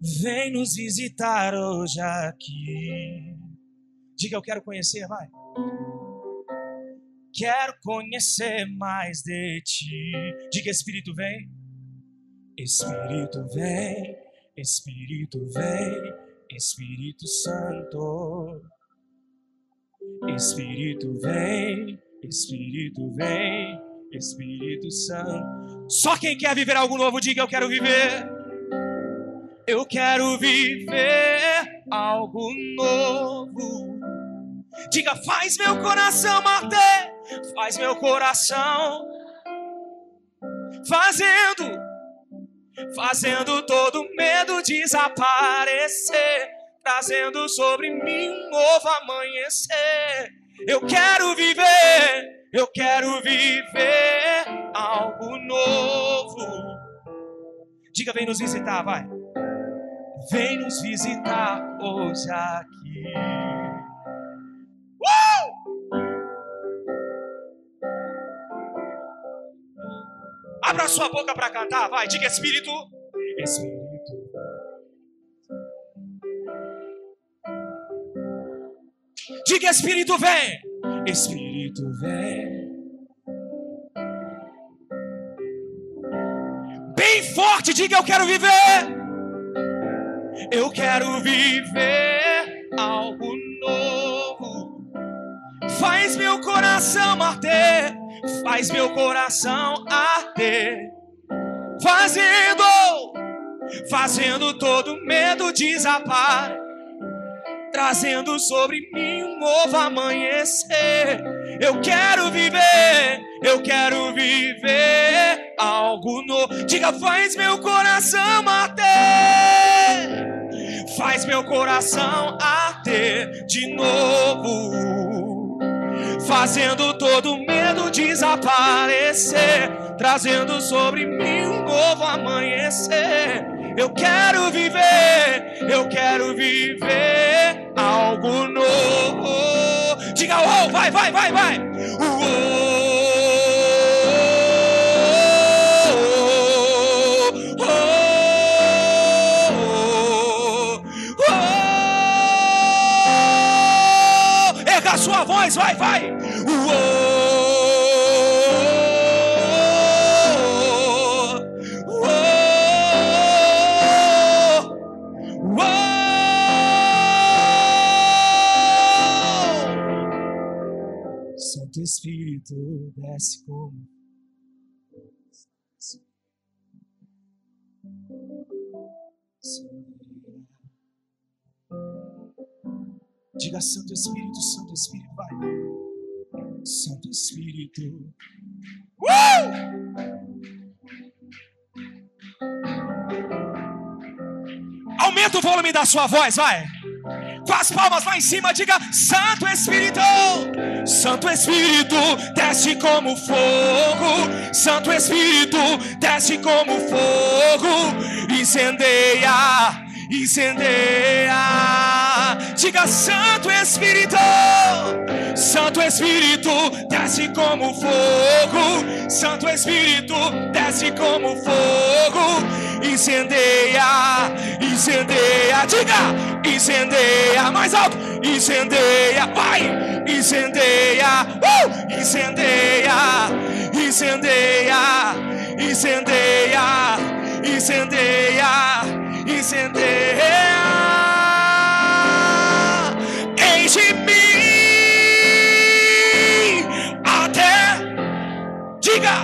Vem nos visitar hoje aqui. Diga, eu quero conhecer, vai. Quero conhecer mais de ti. Diga, Espírito, vem. Espírito, vem. Espírito, vem. Espírito Santo. Espírito, vem. Espírito, vem. Espírito Santo. Só quem quer viver algo novo, diga, eu quero viver. Eu quero viver algo novo. Diga, faz meu coração bater, faz meu coração fazendo, fazendo todo medo desaparecer, trazendo sobre mim um novo amanhecer. Eu quero viver, eu quero viver algo novo. Diga, vem nos visitar, vai. Vem nos visitar hoje aqui. Uh! Abra sua boca para cantar, vai. Diga Espírito. Espírito. Diga Espírito, vem. Espírito, vem. Bem forte, diga eu quero viver. Eu quero viver algo novo. Faz meu coração arder, faz meu coração arder. Fazendo, fazendo todo medo desaparecer. Trazendo sobre mim um novo amanhecer. Eu quero viver, eu quero viver algo novo. Diga, faz meu coração arder faz meu coração arder de novo, fazendo todo medo desaparecer, trazendo sobre mim um novo amanhecer. Eu quero viver, eu quero viver algo novo. Diga, oh, vai, vai, vai, vai. Voz, vai, vai. Santo Espírito desce como Diga Santo Espírito, Santo Espírito, vai. Santo Espírito. Uh! Aumenta o volume da sua voz, vai. Com as palmas lá em cima, diga: Santo Espírito, Santo Espírito, desce como fogo. Santo Espírito, desce como fogo. Incendeia, incendeia Diga Santo Espírito, Santo Espírito, desce como fogo. Santo Espírito, desce como fogo. Incendeia, incendeia, diga, incendeia, mais alto, incendeia, vai, incendeia, uh, incendeia, incendeia, incendeia, incendeia, incendeia. De mim até diga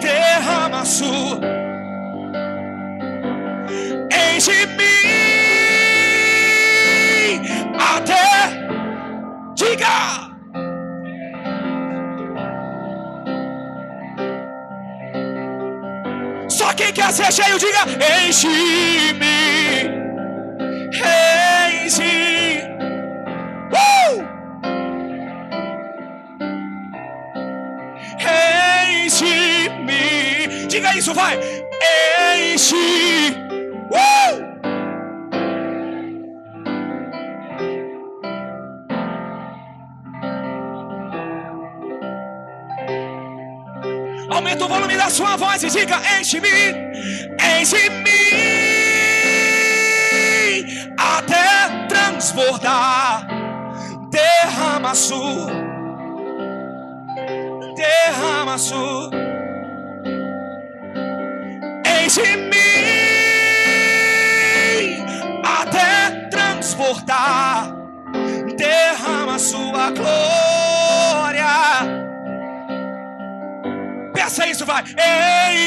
derrama sua Quem quer ser cheio, diga: Enche-me. Enche. Uh! Enche-me. Diga isso, vai. Enche. Uh! Aumenta o volume da sua voz e diga: Enche-me, enche-me até transbordar. Derrama sua, derrama sua, enche-me até transbordar. Derrama sua glória Peça isso, vai.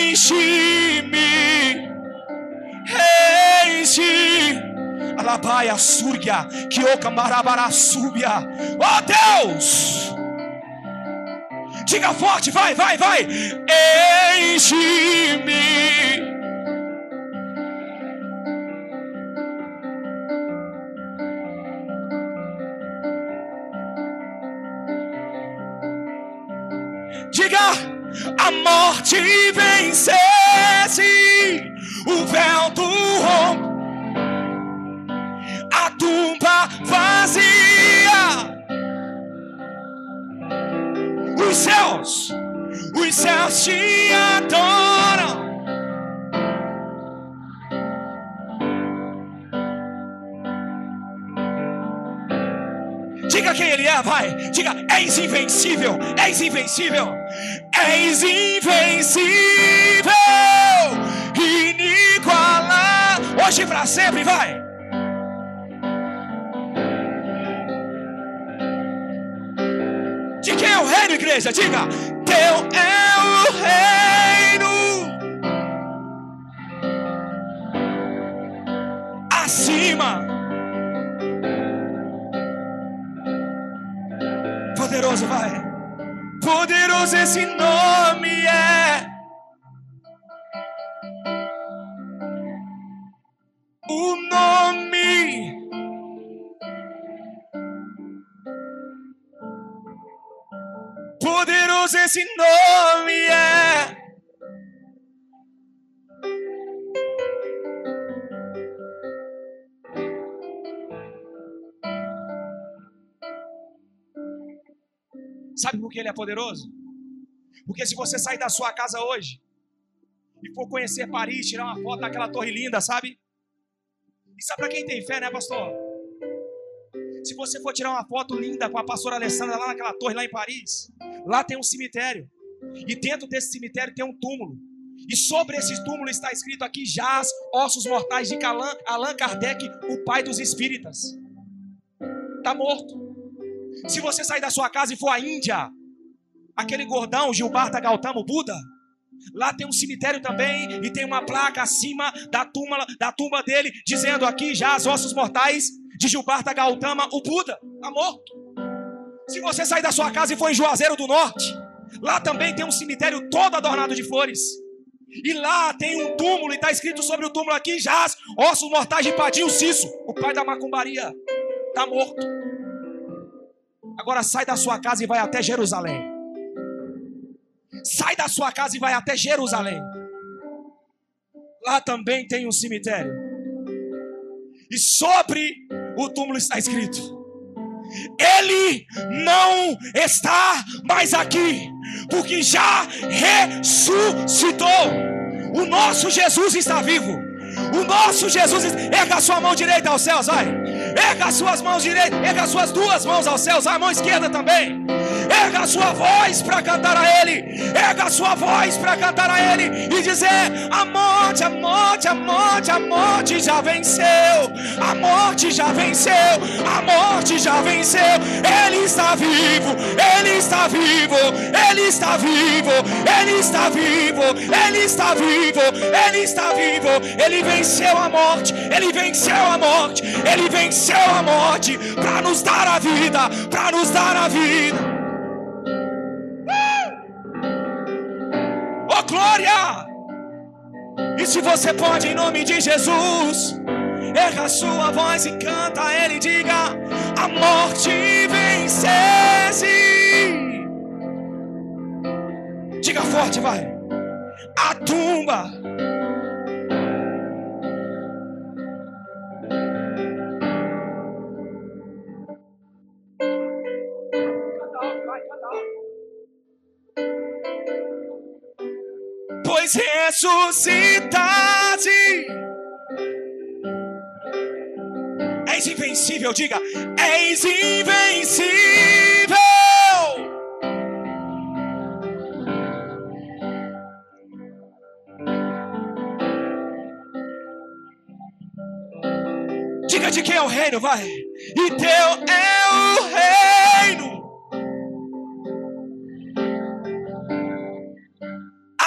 Enche-me. Enche. Alabaia surgia. Kioka marabara súbia. Oh Deus. Diga forte, vai, vai, vai. Enche-me. Diga a morte vencesse, o vento rompe, a tumba vazia, os céus, os céus te adoram. Diga quem ele é, vai. Diga, és invencível, és invencível, és invencível, inigualável. Hoje para sempre, vai. De quem é o reino, igreja? Diga, teu é o reino. Acima poderoso, vai. Poderoso esse nome é. O nome. Poderoso esse nome Sabe por que ele é poderoso? Porque se você sair da sua casa hoje e for conhecer Paris, tirar uma foto daquela torre linda, sabe? Isso é para quem tem fé, né, pastor? Se você for tirar uma foto linda com a pastora Alessandra lá naquela torre lá em Paris, lá tem um cemitério. E dentro desse cemitério tem um túmulo. E sobre esse túmulo está escrito aqui: jaz ossos mortais de Allan Kardec, o pai dos espíritas. Está morto. Se você sair da sua casa e for à Índia, aquele gordão Gilbarta Gautama, o Buda, lá tem um cemitério também e tem uma placa acima da tumba, da tumba dele dizendo aqui já os ossos mortais de Gilbarta Gautama, o Buda, está morto. Se você sair da sua casa e for em Juazeiro do Norte, lá também tem um cemitério todo adornado de flores. E lá tem um túmulo e está escrito sobre o túmulo aqui jaz ossos mortais de Padinho Cisso, o pai da macumbaria, está morto. Agora sai da sua casa e vai até Jerusalém. Sai da sua casa e vai até Jerusalém. Lá também tem um cemitério. E sobre o túmulo está escrito: Ele não está mais aqui, porque já ressuscitou. O nosso Jesus está vivo. O nosso Jesus, erga a sua mão direita aos céus, vai. Erga as suas mãos direitas, erga as suas duas mãos aos céus, a mão esquerda também. Erga sua voz para cantar a Ele. Erga sua voz para cantar a Ele e dizer: A morte, a morte, a morte, a morte já venceu. A morte já venceu. A morte já venceu. Ele está vivo. Ele está vivo. Ele está vivo. Ele está vivo. Ele está vivo. Ele está vivo. Ele venceu a morte. Ele venceu a morte. Ele venceu a morte para nos dar a vida. Para nos dar a vida. Oh glória! E se você pode, em nome de Jesus, erga a sua voz e canta a Ele, diga: A morte vencesse. Diga forte, vai. A tumba. Pois ressuscitaste. És invencível, diga, és invencível. Diga de quem é o reino, vai. E teu é o reino.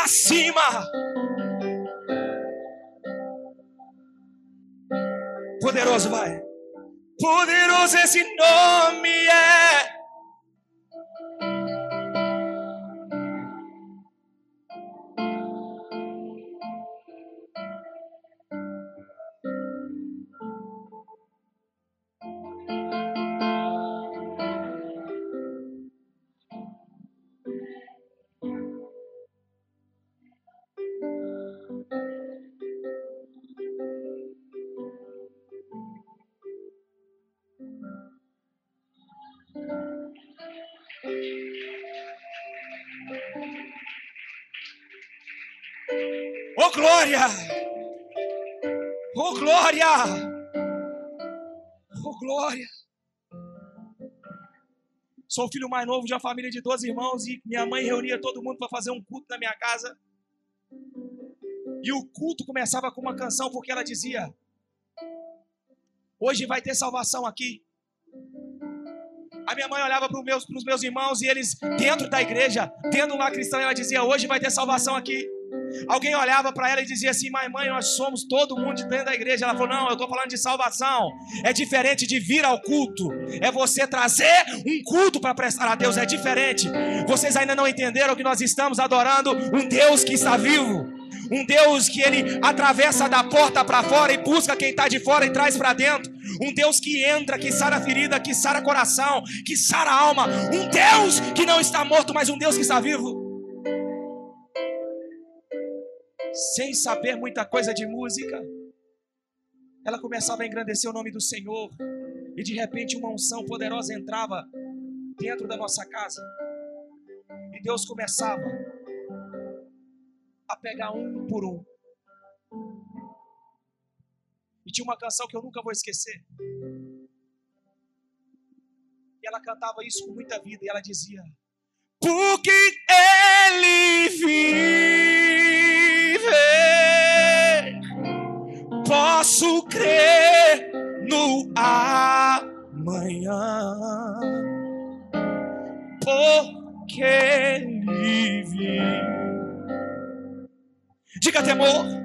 Acima. Poderoso, vai. Poderoso esse nome é. Sou o filho mais novo de uma família de 12 irmãos e minha mãe reunia todo mundo para fazer um culto na minha casa. E o culto começava com uma canção porque ela dizia: Hoje vai ter salvação aqui. A minha mãe olhava para os meus, meus irmãos e eles, dentro da igreja, tendo lá cristão, ela dizia: Hoje vai ter salvação aqui. Alguém olhava para ela e dizia assim: Mas mãe, nós somos todo mundo dentro da igreja. Ela falou: Não, eu estou falando de salvação. É diferente de vir ao culto. É você trazer um culto para prestar a Deus. É diferente. Vocês ainda não entenderam que nós estamos adorando um Deus que está vivo. Um Deus que ele atravessa da porta para fora e busca quem está de fora e traz para dentro. Um Deus que entra, que sara ferida, que sara coração, que sara alma. Um Deus que não está morto, mas um Deus que está vivo sem saber muita coisa de música, ela começava a engrandecer o nome do Senhor, e de repente uma unção poderosa entrava dentro da nossa casa, e Deus começava a pegar um por um. E tinha uma canção que eu nunca vou esquecer. E ela cantava isso com muita vida, e ela dizia: Porque amanhã, porque Ele vive. Diga temor,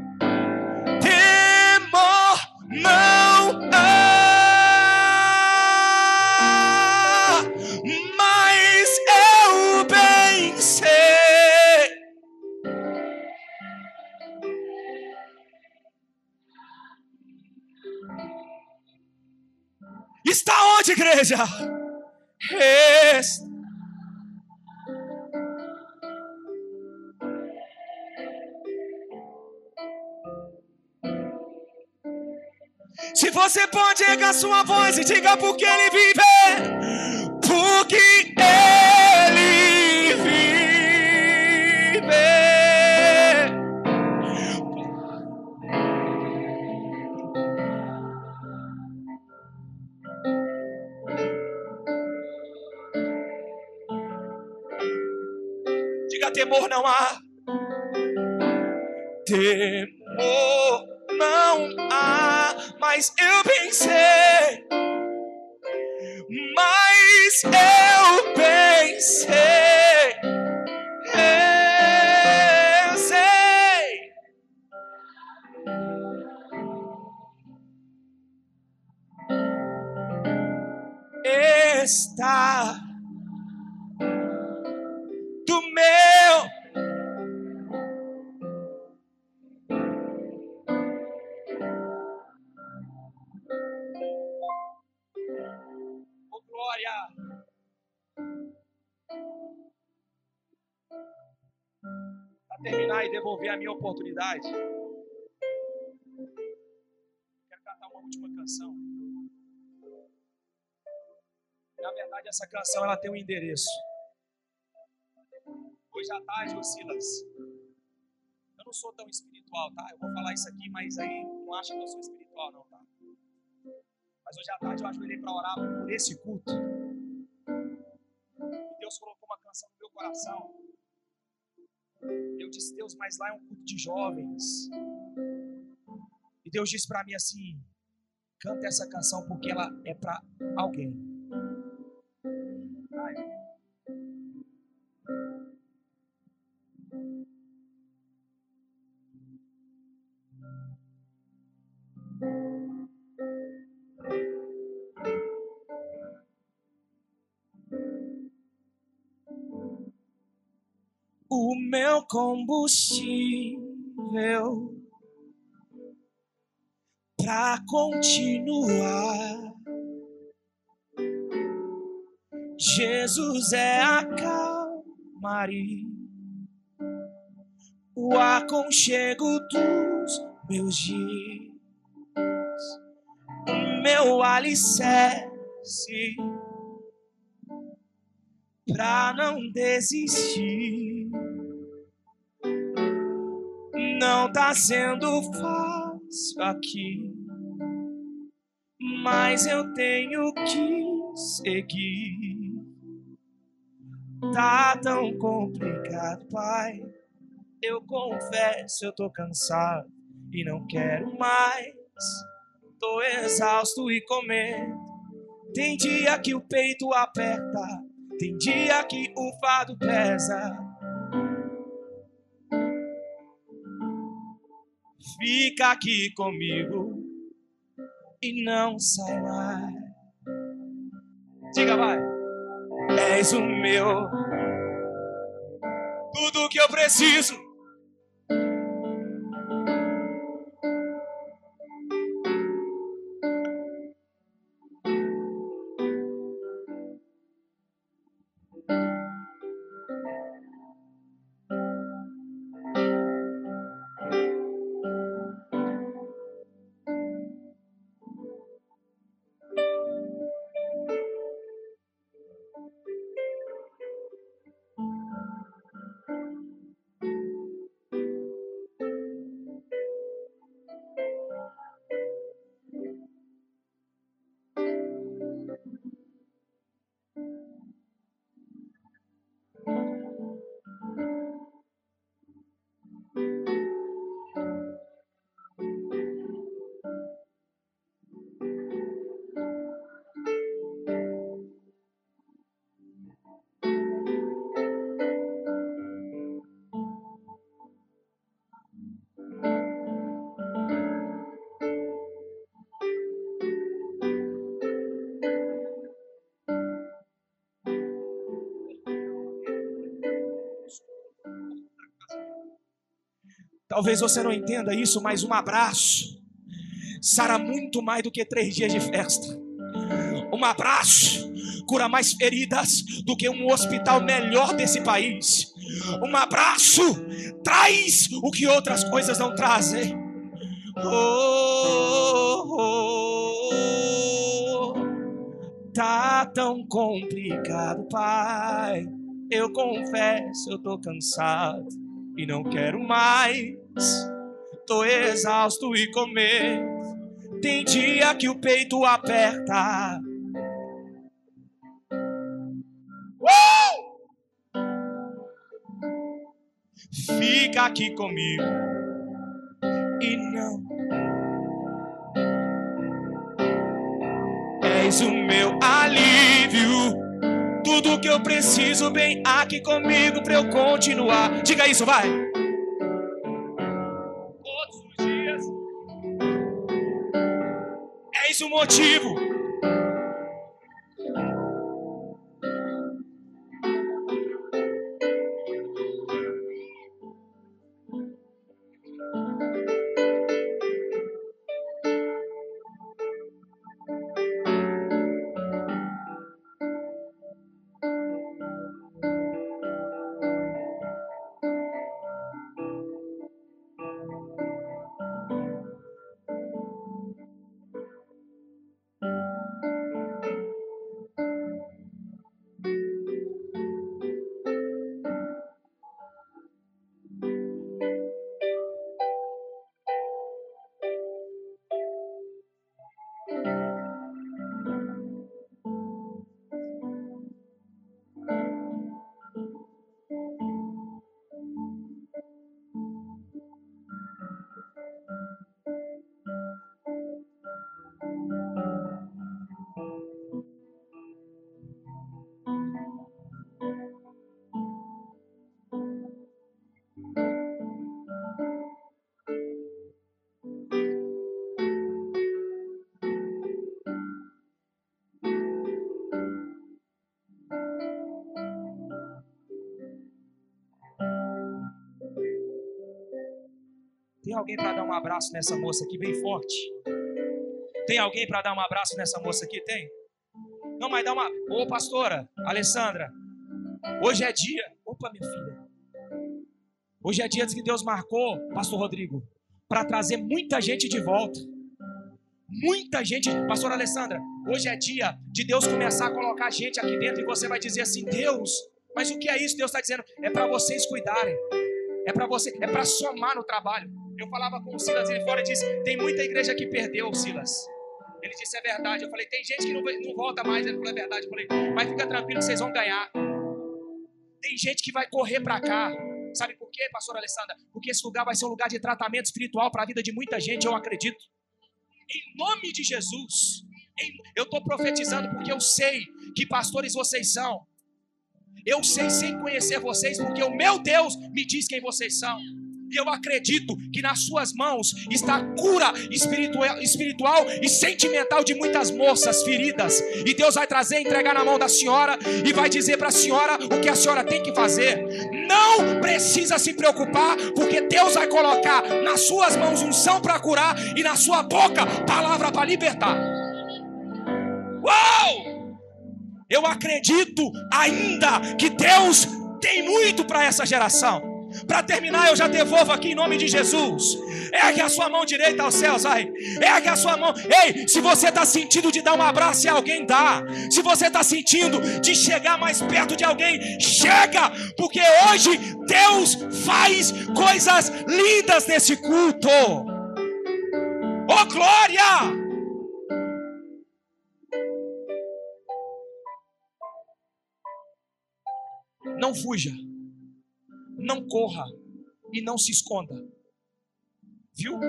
Está Se você pode erguer sua voz e diga porque ele vive, porque ele não há. Temor não há, mas eu pensei, oportunidade, quero cantar uma última canção. Na verdade, essa canção ela tem um endereço. Hoje à tarde, o Silas, Eu não sou tão espiritual, tá? Eu vou falar isso aqui, mas aí não acha que eu sou espiritual, não, tá? Mas hoje à tarde eu ajoelhei para orar por esse culto. E Deus colocou uma canção no meu coração. Eu disse, Deus, mas lá é um culto de jovens. E Deus disse para mim assim: canta essa canção porque ela é para alguém. Combustível para continuar. Jesus é a calmaria, o aconchego dos meus dias, o meu alicerce para não desistir. Não tá sendo fácil aqui, mas eu tenho que seguir. Tá tão complicado, pai. Eu confesso, eu tô cansado e não quero mais. Tô exausto e com medo. Tem dia que o peito aperta, tem dia que o fado pesa. Fica aqui comigo e não sai mais. Diga, vai. És o meu. Tudo que eu preciso Talvez você não entenda isso, mas um abraço sara muito mais do que três dias de festa. Um abraço cura mais feridas do que um hospital melhor desse país. Um abraço traz o que outras coisas não trazem. Oh, oh, oh, tá tão complicado, pai. Eu confesso, eu tô cansado e não quero mais. Tô exausto e com medo. Tem dia que o peito aperta. Uh! Fica aqui comigo e não. És o meu alívio tudo que eu preciso bem aqui comigo para eu continuar. Diga isso, vai. É o motivo alguém para dar um abraço nessa moça aqui bem forte? Tem alguém para dar um abraço nessa moça aqui? Tem? Não, mas dá uma. Ô, pastora, Alessandra, hoje é dia. Opa, minha filha. Hoje é dia que Deus marcou, Pastor Rodrigo, para trazer muita gente de volta. Muita gente, Pastor Alessandra, hoje é dia de Deus começar a colocar gente aqui dentro e você vai dizer assim: Deus, mas o que é isso? Deus está dizendo: é para vocês cuidarem, é para você, é para somar no trabalho. Eu falava com o Silas ali fora e disse: tem muita igreja que perdeu, Silas. Ele disse: é verdade. Eu falei: tem gente que não, não volta mais. Ele falou: é verdade. Eu falei: mas fica tranquilo vocês vão ganhar. Tem gente que vai correr para cá. Sabe por quê, pastor Alessandra? Porque esse lugar vai ser um lugar de tratamento espiritual para a vida de muita gente, eu acredito. Em nome de Jesus. Eu estou profetizando porque eu sei que pastores vocês são. Eu sei sem conhecer vocês, porque o meu Deus me diz quem vocês são. E eu acredito que nas suas mãos está a cura espiritual, espiritual e sentimental de muitas moças feridas. E Deus vai trazer, entregar na mão da senhora e vai dizer para a senhora o que a senhora tem que fazer. Não precisa se preocupar, porque Deus vai colocar nas suas mãos unção para curar e na sua boca palavra para libertar. Uau! Eu acredito ainda que Deus tem muito para essa geração. Para terminar, eu já devolvo aqui em nome de Jesus. Ergue a sua mão direita aos céus, vai. Ergue a sua mão. Ei, se você está sentindo de dar um abraço e alguém dá. Se você está sentindo de chegar mais perto de alguém, chega. Porque hoje Deus faz coisas lindas nesse culto. Oh glória! Não fuja não corra e não se esconda. Viu?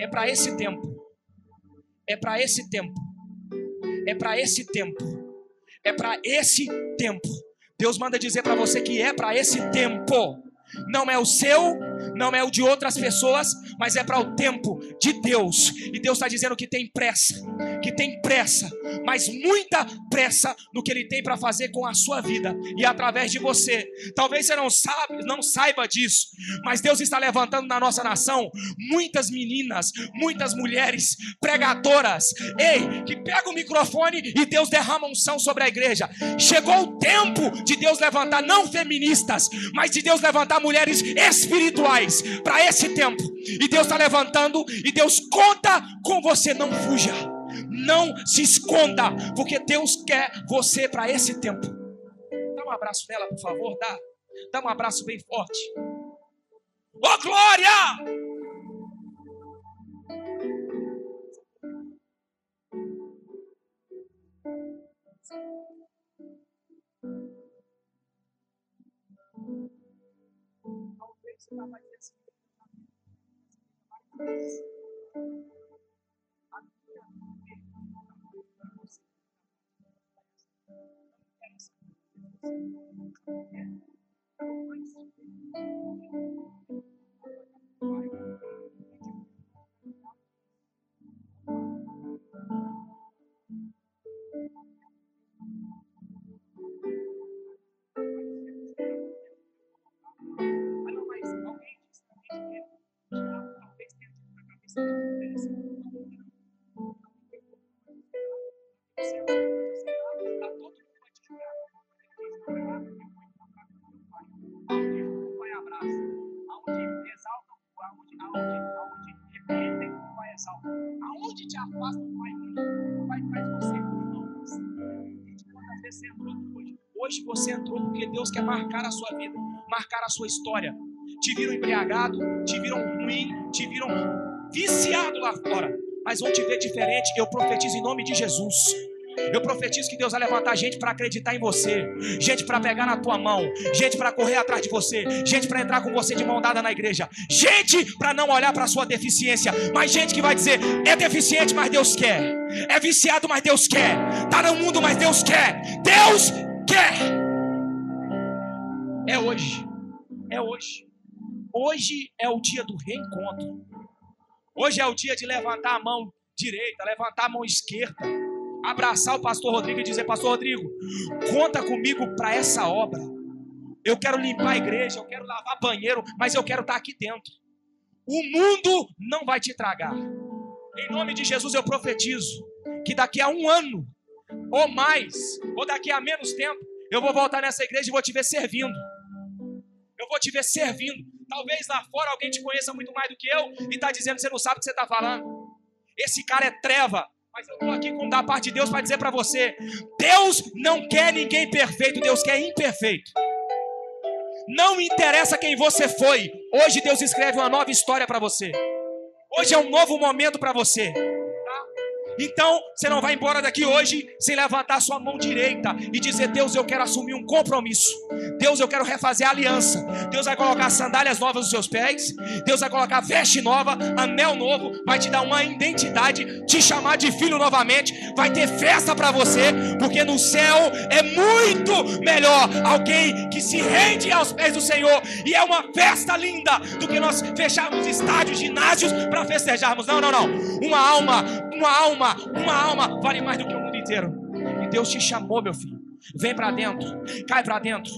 É para esse tempo. É para esse tempo. É para esse tempo. É para esse tempo. Deus manda dizer para você que é para esse tempo. Não é o seu, não é o de outras pessoas, mas é para o tempo de Deus. E Deus está dizendo que tem pressa, que tem pressa, mas muita pressa no que Ele tem para fazer com a sua vida e através de você. Talvez você não sabe, não saiba disso, mas Deus está levantando na nossa nação muitas meninas, muitas mulheres pregadoras, ei, que pegam o microfone e Deus derrama unção sobre a igreja. Chegou o tempo de Deus levantar não feministas, mas de Deus levantar mulheres espirituais para esse tempo. E Deus está levantando e Deus conta com você. Não fuja, não se esconda, porque Deus quer você para esse tempo. Dá um abraço nela, por favor, dá. Dá um abraço bem forte. Oh glória! Talvez você hoje? Hoje você entrou porque Deus quer marcar a sua vida, marcar a sua história. Te viram embriagado, te viram ruim, te viram viciado lá fora, mas vão te ver diferente. Eu profetizo em nome de Jesus. Eu profetizo que Deus vai levantar gente para acreditar em você, gente para pegar na tua mão, gente para correr atrás de você, gente para entrar com você de mão dada na igreja, gente para não olhar para sua deficiência, mas gente que vai dizer: é deficiente, mas Deus quer, é viciado, mas Deus quer, tá no mundo, mas Deus quer, Deus quer. É hoje, é hoje. Hoje é o dia do reencontro. Hoje é o dia de levantar a mão direita, levantar a mão esquerda abraçar o pastor Rodrigo e dizer: Pastor Rodrigo, conta comigo para essa obra. Eu quero limpar a igreja, eu quero lavar banheiro, mas eu quero estar aqui dentro. O mundo não vai te tragar. Em nome de Jesus eu profetizo que daqui a um ano ou mais, ou daqui a menos tempo, eu vou voltar nessa igreja e vou te ver servindo. Eu vou te ver servindo. Talvez lá fora alguém te conheça muito mais do que eu e está dizendo você não sabe o que você está falando. Esse cara é treva. Mas eu estou aqui com da parte de Deus para dizer para você: Deus não quer ninguém perfeito, Deus quer imperfeito. Não interessa quem você foi. Hoje Deus escreve uma nova história para você. Hoje é um novo momento para você. Então, você não vai embora daqui hoje sem levantar sua mão direita e dizer: Deus, eu quero assumir um compromisso. Deus, eu quero refazer a aliança. Deus vai colocar sandálias novas nos seus pés. Deus vai colocar veste nova, anel novo. Vai te dar uma identidade, te chamar de filho novamente. Vai ter festa para você, porque no céu é muito melhor alguém que se rende aos pés do Senhor. E é uma festa linda do que nós fecharmos estádios, ginásios para festejarmos. Não, não, não. Uma alma, uma alma uma alma vale mais do que o mundo inteiro. E Deus te chamou, meu filho. Vem para dentro, cai para dentro,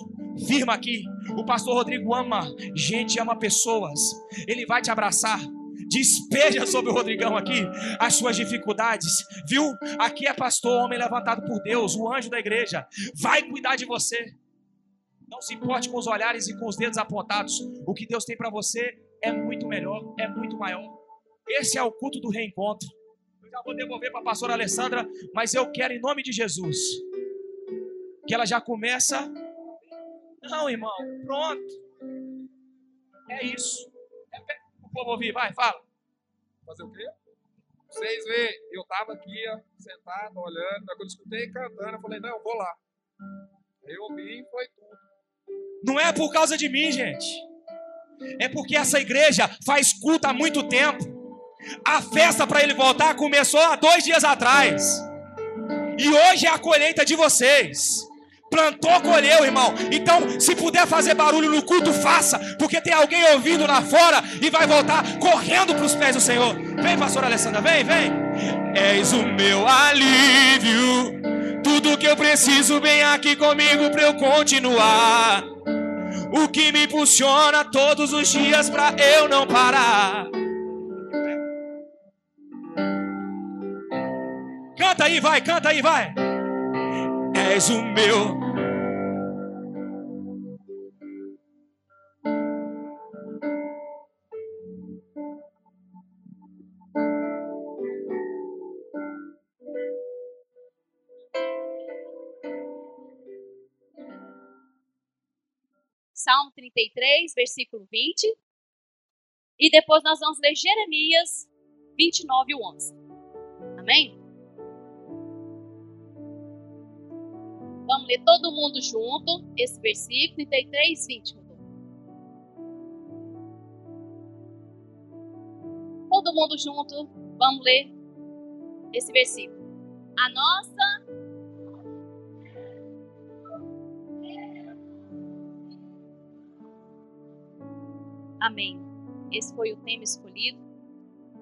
firma aqui. O pastor Rodrigo ama gente, ama pessoas. Ele vai te abraçar. Despeja sobre o Rodrigão aqui as suas dificuldades, viu? Aqui é pastor, homem levantado por Deus, o anjo da igreja. Vai cuidar de você. Não se importe com os olhares e com os dedos apontados. O que Deus tem para você é muito melhor, é muito maior. Esse é o culto do reencontro já vou devolver para a pastora Alessandra, mas eu quero em nome de Jesus que ela já começa. Não, irmão, pronto. É isso. É o povo ouvir, vai, fala. Fazer o quê? Vocês vê, eu tava aqui, ó, sentado, olhando, quando eu escutei cantando, eu falei, não, eu vou lá. Eu ouvi e foi tudo. Não é por causa de mim, gente. É porque essa igreja faz culto há muito tempo. A festa para ele voltar começou há dois dias atrás. E hoje é a colheita de vocês. Plantou, colheu, irmão. Então, se puder fazer barulho no culto, faça. Porque tem alguém ouvindo lá fora e vai voltar correndo para os pés do Senhor. Vem, pastor Alessandra, vem, vem. És o meu alívio. Tudo que eu preciso, vem aqui comigo para eu continuar. O que me impulsiona todos os dias para eu não parar. Canta aí, vai, canta aí, vai. És o meu. Salmo 33, versículo 20. E depois nós vamos ler Jeremias 29 e 11. Amém? Vamos ler todo mundo junto esse versículo, 33, 20. Todo mundo junto, vamos ler esse versículo. A nossa Amém. Esse foi o tema escolhido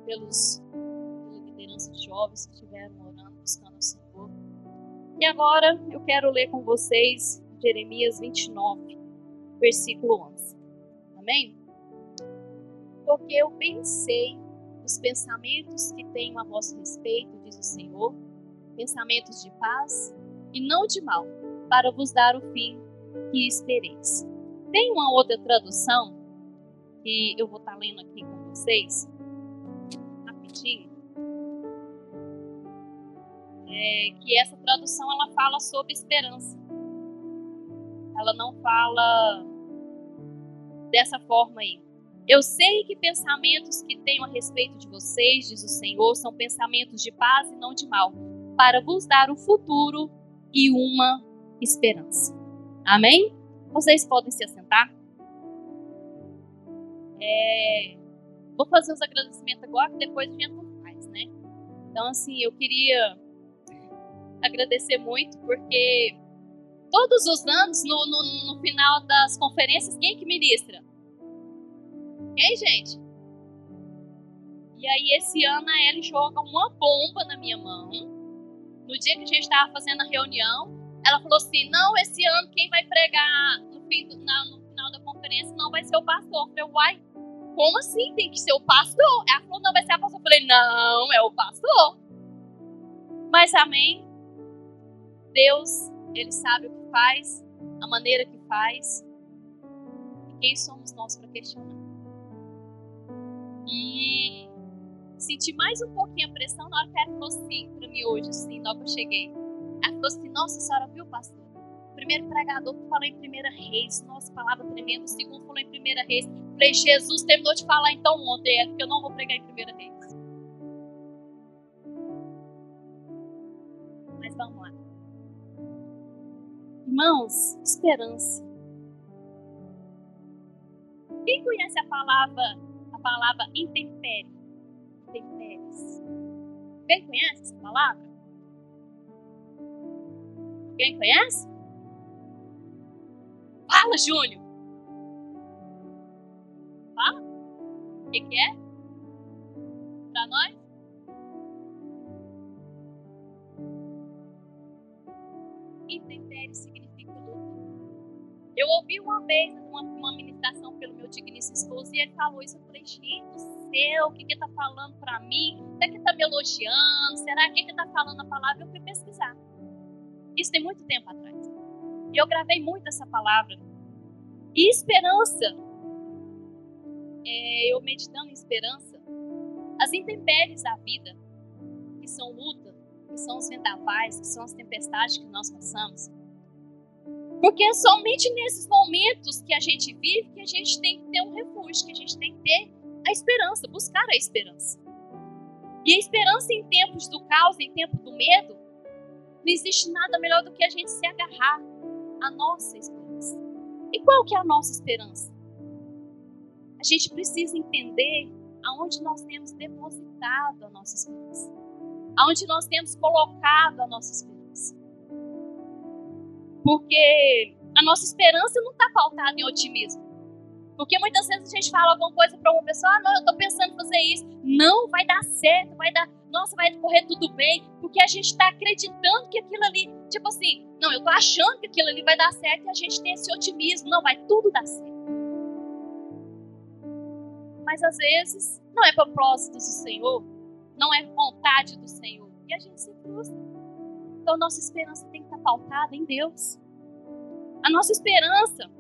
pelos pela liderança de jovens que estiveram orando, buscando o Senhor. E agora eu quero ler com vocês Jeremias 29, versículo 11. Amém? Porque eu pensei nos pensamentos que tenho a vosso respeito, diz o Senhor, pensamentos de paz e não de mal, para vos dar o fim que espereis. Tem uma outra tradução que eu vou estar lendo aqui com vocês, rapidinho é, que essa tradução ela fala sobre esperança. Ela não fala dessa forma aí. Eu sei que pensamentos que tenho a respeito de vocês, diz o Senhor, são pensamentos de paz e não de mal, para vos dar um futuro e uma esperança. Amém? Vocês podem se assentar. É, vou fazer os agradecimentos agora, que depois a gente faz, né? Então, assim, eu queria agradecer muito, porque todos os anos, no, no, no final das conferências, quem que ministra? Quem, gente? E aí, esse ano, a Ellie joga uma bomba na minha mão. No dia que a gente estava fazendo a reunião, ela falou assim: Não, esse ano quem vai pregar no, fim do, na, no final da conferência não vai ser o pastor. Eu falei, uai, como assim? Tem que ser o pastor. Ela falou, não, vai ser a pastor. Eu falei, não, é o pastor. Mas amém. Deus, Ele sabe o que faz, a maneira que faz. E quem somos nós para questionar? E senti mais um pouquinho a pressão na hora que ela falou assim para mim hoje, assim, que eu cheguei. Ela falou assim, nossa, senhora viu, pastor? Primeiro pregador falou em primeira reis, nossa, palavra tremenda. O segundo falou em primeira reis. Falei, Jesus terminou de falar então ontem, é porque eu não vou pregar em primeira reis. Mas vamos lá. Irmãos, esperança. Quem conhece a palavra, a palavra intempérie? Quem conhece essa palavra? Quem conhece? Fala, Júnior. Fala. O que, que é? Para nós? Intempérie significa luta. Eu ouvi uma vez uma, uma ministração pelo meu digníssimo esposo e ele falou isso. Eu falei, gente do céu, o que que tá falando para mim? Será que tá me elogiando? Será que que tá falando a palavra? Eu fui pesquisar. Isso tem muito tempo atrás. E eu gravei muito essa palavra. E esperança. É, eu meditando em esperança. As intempéries da vida, que são luta, que são os vendavais, que são as tempestades que nós passamos. Porque é somente nesses momentos que a gente vive que a gente tem que ter um refúgio, que a gente tem que ter a esperança, buscar a esperança. E a esperança em tempos do caos, em tempo do medo, não existe nada melhor do que a gente se agarrar à nossa esperança. E qual que é a nossa esperança? A gente precisa entender aonde nós temos depositado a nossa esperança. Aonde nós temos colocado a nossa esperança. Porque a nossa esperança não está pautada em otimismo. Porque muitas vezes a gente fala alguma coisa para uma pessoa, ah, não, eu estou pensando em fazer isso. Não, vai dar certo, vai dar, nossa, vai correr tudo bem. Porque a gente está acreditando que aquilo ali, tipo assim, não, eu estou achando que aquilo ali vai dar certo e a gente tem esse otimismo, não, vai tudo dar certo. Mas às vezes não é propósito do Senhor, não é vontade do Senhor. E a gente se frustra. Então nossa esperança tem que estar pautada em Deus. A nossa esperança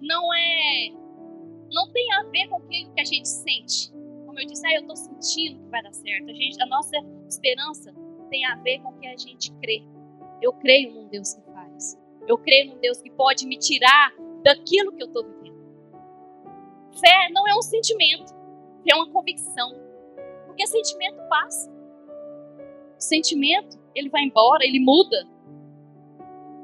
não é. Não tem a ver com o que a gente sente. Como eu disse, ah, eu estou sentindo que vai dar certo. A, gente, a nossa esperança tem a ver com o que a gente crê. Eu creio num Deus que faz. Eu creio num Deus que pode me tirar daquilo que eu estou vivendo. Fé não é um sentimento, é uma convicção. Porque sentimento passa. O sentimento, ele vai embora, ele muda.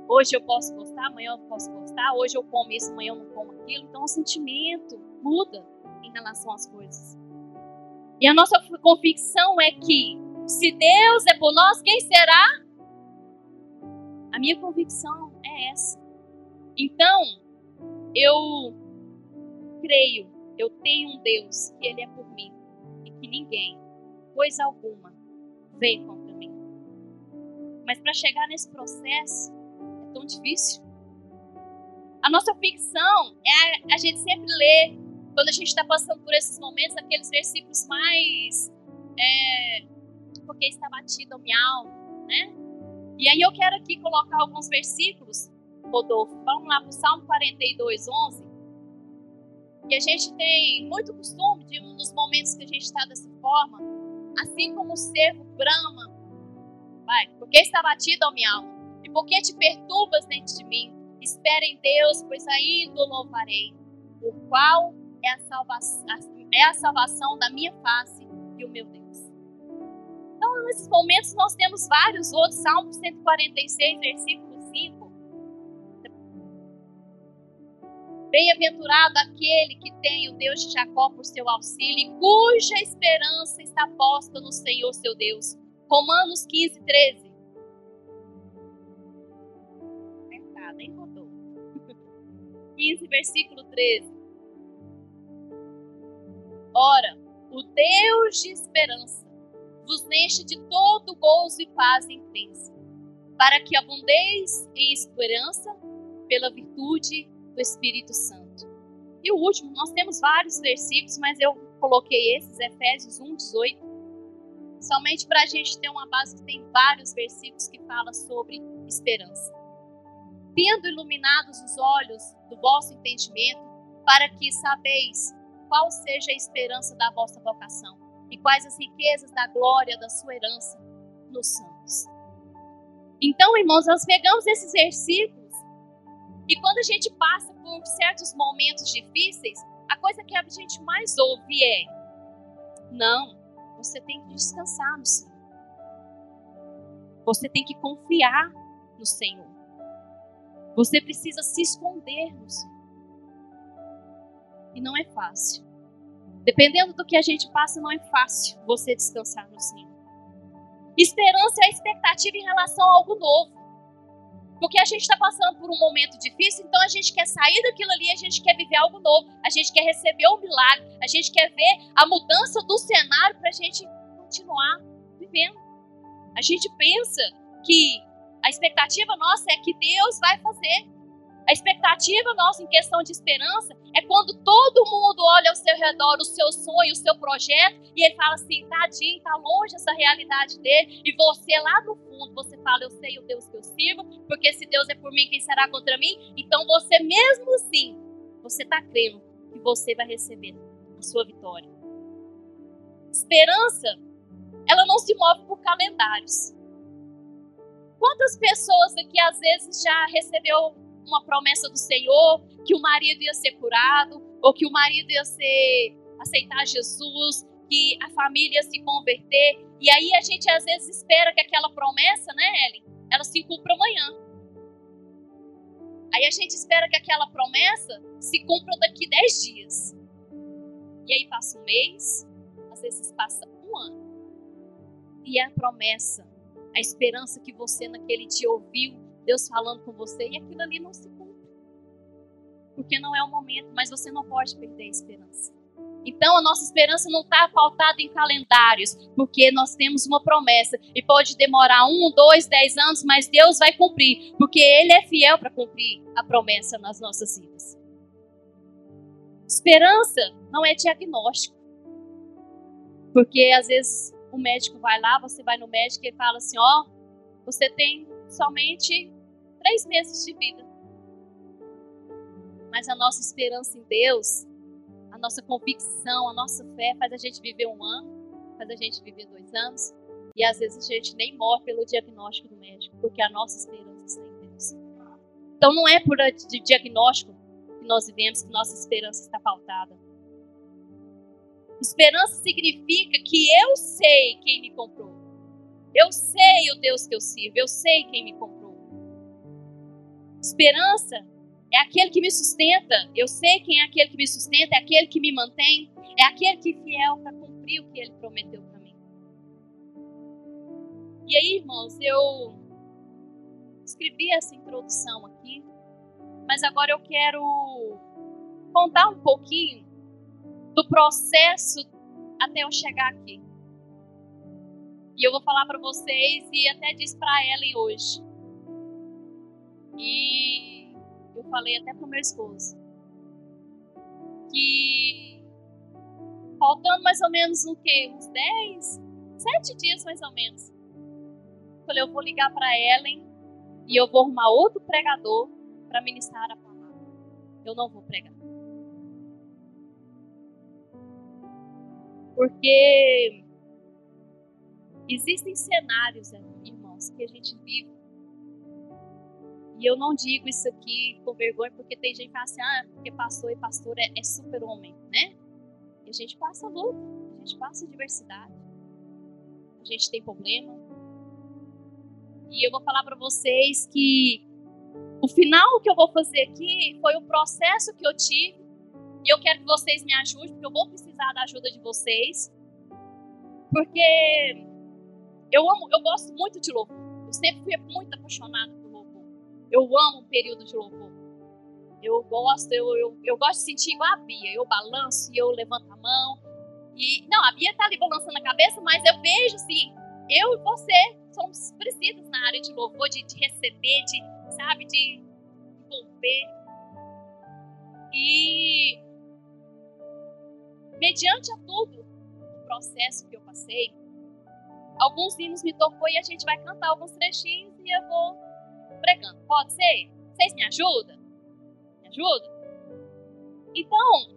Hoje eu posso gostar, amanhã eu posso gostar. Hoje eu como isso, amanhã eu não como aquilo. Então o sentimento muda em relação às coisas. E a nossa convicção é que se Deus é por nós, quem será? A minha convicção é essa. Então, eu creio, eu tenho um Deus que Ele é por mim e que ninguém, coisa alguma, vem contra mim. Mas para chegar nesse processo é tão difícil. A nossa ficção é a, a gente sempre lê quando a gente está passando por esses momentos aqueles versículos mais é, porque está batida a minha alma, né? E aí eu quero aqui colocar alguns versículos, Rodolfo. Vamos lá para o Salmo 42, 11. E a gente tem muito costume de dos momentos que a gente está dessa forma, assim como o servo brama, vai, porque está batida a minha alma, e porque te perturbas dentro de mim, espera em Deus, pois ainda o louvarei, o qual é a, salvação, é a salvação da minha face e o meu Deus. Então, nesses momentos, nós temos vários outros. Salmo 146, versículo 5. Bem-aventurado aquele que tem o Deus de Jacó por seu auxílio e cuja esperança está posta no Senhor seu Deus. Romanos 15, 13. Apertada, hein, Rodolfo? 15, versículo 13. Ora, o Deus de esperança vos enche de todo gozo e paz em para que abundeis em esperança pela virtude do Espírito Santo. E o último, nós temos vários versículos, mas eu coloquei esses, Efésios 1, 18. Somente para a gente ter uma base que tem vários versículos que fala sobre esperança. Tendo iluminados os olhos do vosso entendimento, para que sabeis qual seja a esperança da vossa vocação e quais as riquezas da glória da sua herança nos santos. Então, irmãos, nós pegamos esses versículos e quando a gente passa por certos momentos difíceis, a coisa que a gente mais ouve é: não, você tem que descansar no Senhor. Você tem que confiar no Senhor. Você precisa se esconder no Senhor. E não é fácil. Dependendo do que a gente passa, não é fácil você descansar no Senhor. Esperança é a expectativa em relação a algo novo. Porque a gente está passando por um momento difícil, então a gente quer sair daquilo ali, a gente quer viver algo novo, a gente quer receber o um milagre, a gente quer ver a mudança do cenário para a gente continuar vivendo. A gente pensa que a expectativa nossa é que Deus vai fazer. A expectativa nossa em questão de esperança é quando todo mundo olha ao seu redor o seu sonho, o seu projeto, e ele fala assim: tadinho, tá longe essa realidade dele, e você lá no fundo, você fala: eu sei o Deus que eu sirvo, porque se Deus é por mim, quem será contra mim? Então você mesmo assim, você está crendo que você vai receber a sua vitória. Esperança, ela não se move por calendários. Quantas pessoas aqui às vezes já recebeu uma promessa do Senhor que o marido ia ser curado, ou que o marido ia ser aceitar Jesus, que a família ia se converter. E aí a gente às vezes espera que aquela promessa, né, Ellen, ela se cumpra amanhã. Aí a gente espera que aquela promessa se cumpra daqui dez dias. E aí passa um mês, às vezes passa um ano. E a promessa, a esperança que você naquele dia ouviu Deus falando com você e aquilo ali não se cumpre. Porque não é o momento, mas você não pode perder a esperança. Então a nossa esperança não está pautada em calendários, porque nós temos uma promessa e pode demorar um, dois, dez anos, mas Deus vai cumprir, porque Ele é fiel para cumprir a promessa nas nossas vidas. Esperança não é diagnóstico, porque às vezes o médico vai lá, você vai no médico e fala assim: ó, oh, você tem somente três meses de vida. Mas a nossa esperança em Deus, a nossa convicção, a nossa fé faz a gente viver um ano, faz a gente viver dois anos. E às vezes a gente nem morre pelo diagnóstico do médico, porque a nossa esperança está em Deus. Então não é por de diagnóstico que nós vivemos que nossa esperança está pautada. Esperança significa que eu sei quem me comprou. Eu sei o Deus que eu sirvo, eu sei quem me comprou. Esperança é aquele que me sustenta. Eu sei quem é aquele que me sustenta, é aquele que me mantém, é aquele que é fiel para cumprir o que ele prometeu para mim. E aí, irmãos, eu escrevi essa introdução aqui, mas agora eu quero contar um pouquinho do processo até eu chegar aqui. E eu vou falar para vocês e até disse para Ellen hoje. E eu falei até pro meu esposo que faltando mais ou menos o quê? Uns 10, 7 dias mais ou menos. Falei, eu vou ligar para Ellen e eu vou arrumar outro pregador para ministrar a palavra. Eu não vou pregar. Porque existem cenários, irmãos, que a gente vive e eu não digo isso aqui com vergonha, porque tem gente que fala assim, ah, porque pastor e pastor é, é super homem, né? E a gente passa luta, a gente passa diversidade, a gente tem problema. E eu vou falar para vocês que o final que eu vou fazer aqui foi o processo que eu tive. E eu quero que vocês me ajudem, porque eu vou precisar da ajuda de vocês. Porque eu amo, eu gosto muito de louvor. Eu sempre fui muito apaixonada eu amo um período de louvor. Eu gosto, eu, eu, eu gosto de sentir igual a Bia. Eu balanço e eu levanto a mão. E, não, a Bia tá ali balançando a cabeça, mas eu vejo assim, eu e você somos parecidos na área de louvor, de, de receber, de, sabe, de envolver. E mediante a tudo o processo que eu passei, alguns hinos me tocou e a gente vai cantar alguns trechinhos e eu vou pregando. Pode ser? Vocês me ajudam? Me ajudam? Então,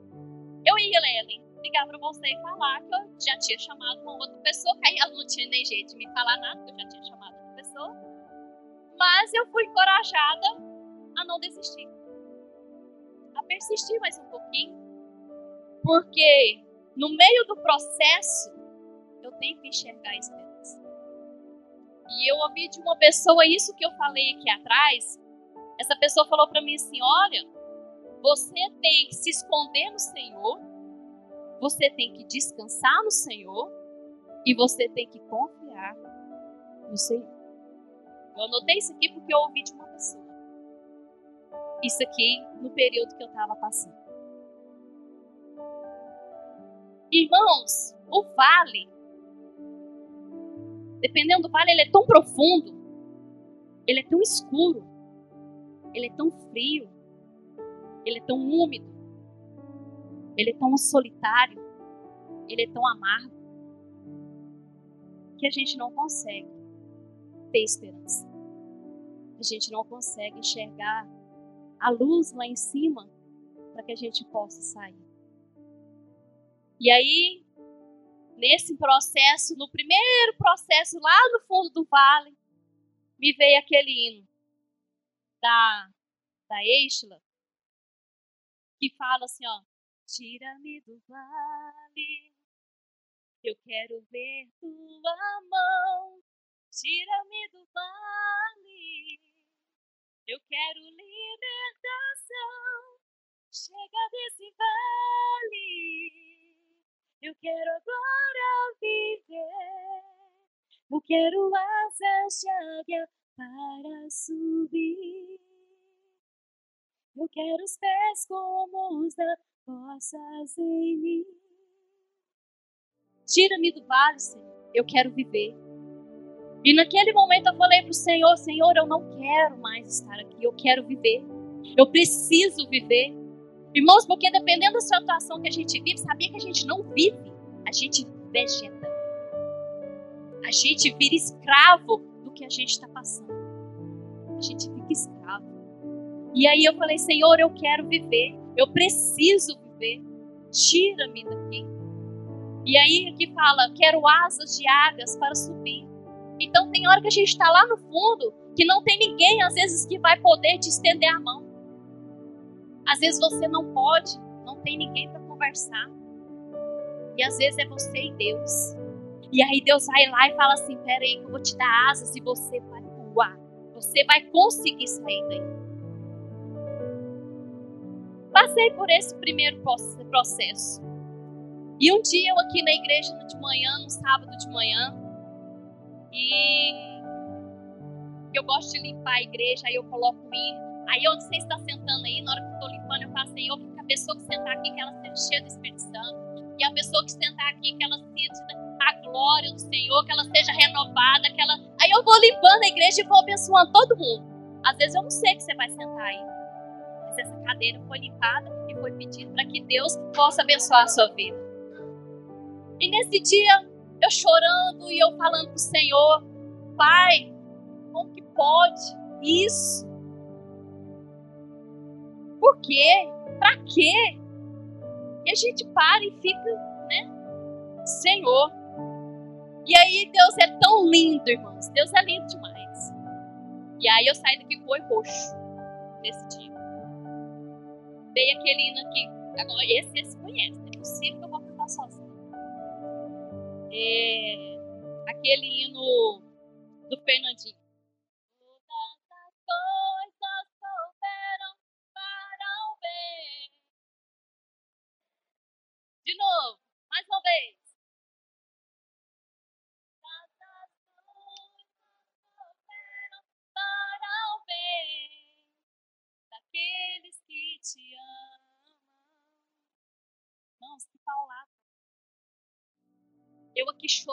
eu ia, Lelen, ligar para você e falar que eu já tinha chamado uma outra pessoa, que aí ela não tinha nem jeito de me falar nada, que eu já tinha chamado outra pessoa. Mas eu fui encorajada a não desistir. A persistir mais um pouquinho. Porque no meio do processo, eu tenho que enxergar a esperança. E eu ouvi de uma pessoa isso que eu falei aqui atrás. Essa pessoa falou para mim assim: olha, você tem que se esconder no Senhor, você tem que descansar no Senhor e você tem que confiar no Senhor. Eu anotei isso aqui porque eu ouvi de uma pessoa. Isso aqui no período que eu estava passando. Irmãos, o vale, dependendo do vale, ele é tão profundo, ele é tão escuro, ele é tão frio, ele é tão úmido, ele é tão solitário, ele é tão amargo, que a gente não consegue ter esperança. A gente não consegue enxergar a luz lá em cima para que a gente possa sair. E aí, nesse processo, no primeiro processo, lá no fundo do vale, me veio aquele hino da, da Eichla, que fala assim, ó, tira-me do vale, eu quero ver tua mão, tira-me do vale, eu quero libertação, chega desse vale, eu quero agora viver, eu quero asas de para subir. Eu quero os pés como os da vossas em mim. Tira-me do vale, Senhor. Eu quero viver. E naquele momento eu falei para o Senhor: Senhor, eu não quero mais estar aqui. Eu quero viver. Eu preciso viver. Irmãos, porque dependendo da situação que a gente vive, sabia que a gente não vive, a gente vegeta. A gente vira escravo do que a gente está passando. A gente fica escravo. E aí eu falei, Senhor, eu quero viver, eu preciso viver, tira-me daqui. E aí aqui fala, quero asas de águias para subir. Então tem hora que a gente está lá no fundo, que não tem ninguém, às vezes, que vai poder te estender a mão. Às vezes você não pode, não tem ninguém para conversar. E às vezes é você e Deus. E aí Deus vai lá e fala assim: peraí, que eu vou te dar asas e você vai voar. Você vai conseguir sair daí passei por esse primeiro processo. E um dia eu aqui na igreja de manhã, no sábado de manhã, e eu gosto de limpar a igreja, aí eu coloco o hino. Aí onde você está sentando aí, na hora que eu estou limpando, eu falo, Senhor, que a pessoa que sentar aqui, que ela seja cheia do Espírito Santo. E a pessoa que sentar aqui, que ela sinta a glória do Senhor, que ela seja renovada, que ela... Aí eu vou limpando a igreja e vou abençoando todo mundo. Às vezes eu não sei que você vai sentar aí essa cadeira foi limpada e foi pedido para que Deus possa abençoar a sua vida. E nesse dia, eu chorando e eu falando para o Senhor, Pai, como que pode isso? Por quê? Para quê? E a gente para e fica, né? Senhor. E aí Deus é tão lindo, irmãos. Deus é lindo demais. E aí eu saí daqui com o roxo nesse dia veio aquele hino aqui. Agora, esse, esse conhece, não é possível que eu vou cantar sozinho. É, aquele hino do Fernandinho.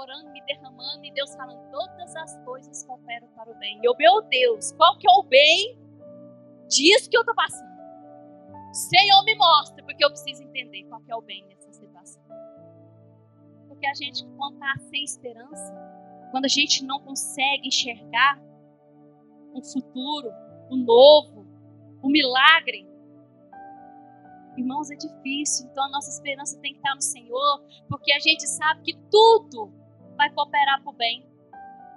Chorando, me derramando, e Deus falando, todas as coisas cooperam para o bem. Eu, meu Deus, qual que é o bem disso que eu estou passando? Senhor, me mostra, porque eu preciso entender qual que é o bem nessa situação. Porque a gente, quando está sem esperança, quando a gente não consegue enxergar um futuro, um novo, um milagre, irmãos, é difícil. Então a nossa esperança tem que estar no Senhor, porque a gente sabe que tudo vai cooperar para o bem.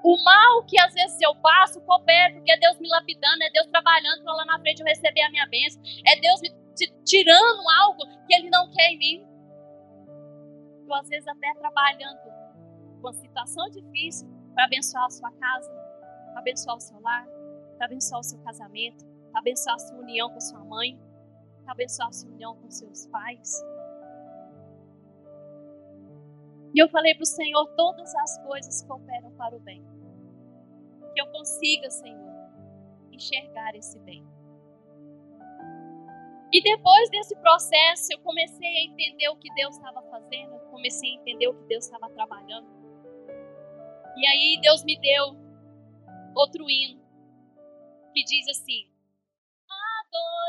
O mal que às vezes eu passo, coopera, porque é Deus me lapidando, é Deus trabalhando para lá na frente eu receber a minha bênção, é Deus me tirando algo que Ele não quer em mim. Eu, às vezes, até trabalhando com uma situação difícil para abençoar a sua casa, para abençoar o seu lar, para abençoar o seu casamento, para abençoar a sua união com sua mãe, para abençoar a sua união com seus pais. E eu falei para o Senhor: todas as coisas cooperam para o bem. Que eu consiga, Senhor, enxergar esse bem. E depois desse processo, eu comecei a entender o que Deus estava fazendo, eu comecei a entender o que Deus estava trabalhando. E aí Deus me deu outro hino que diz assim: Adorar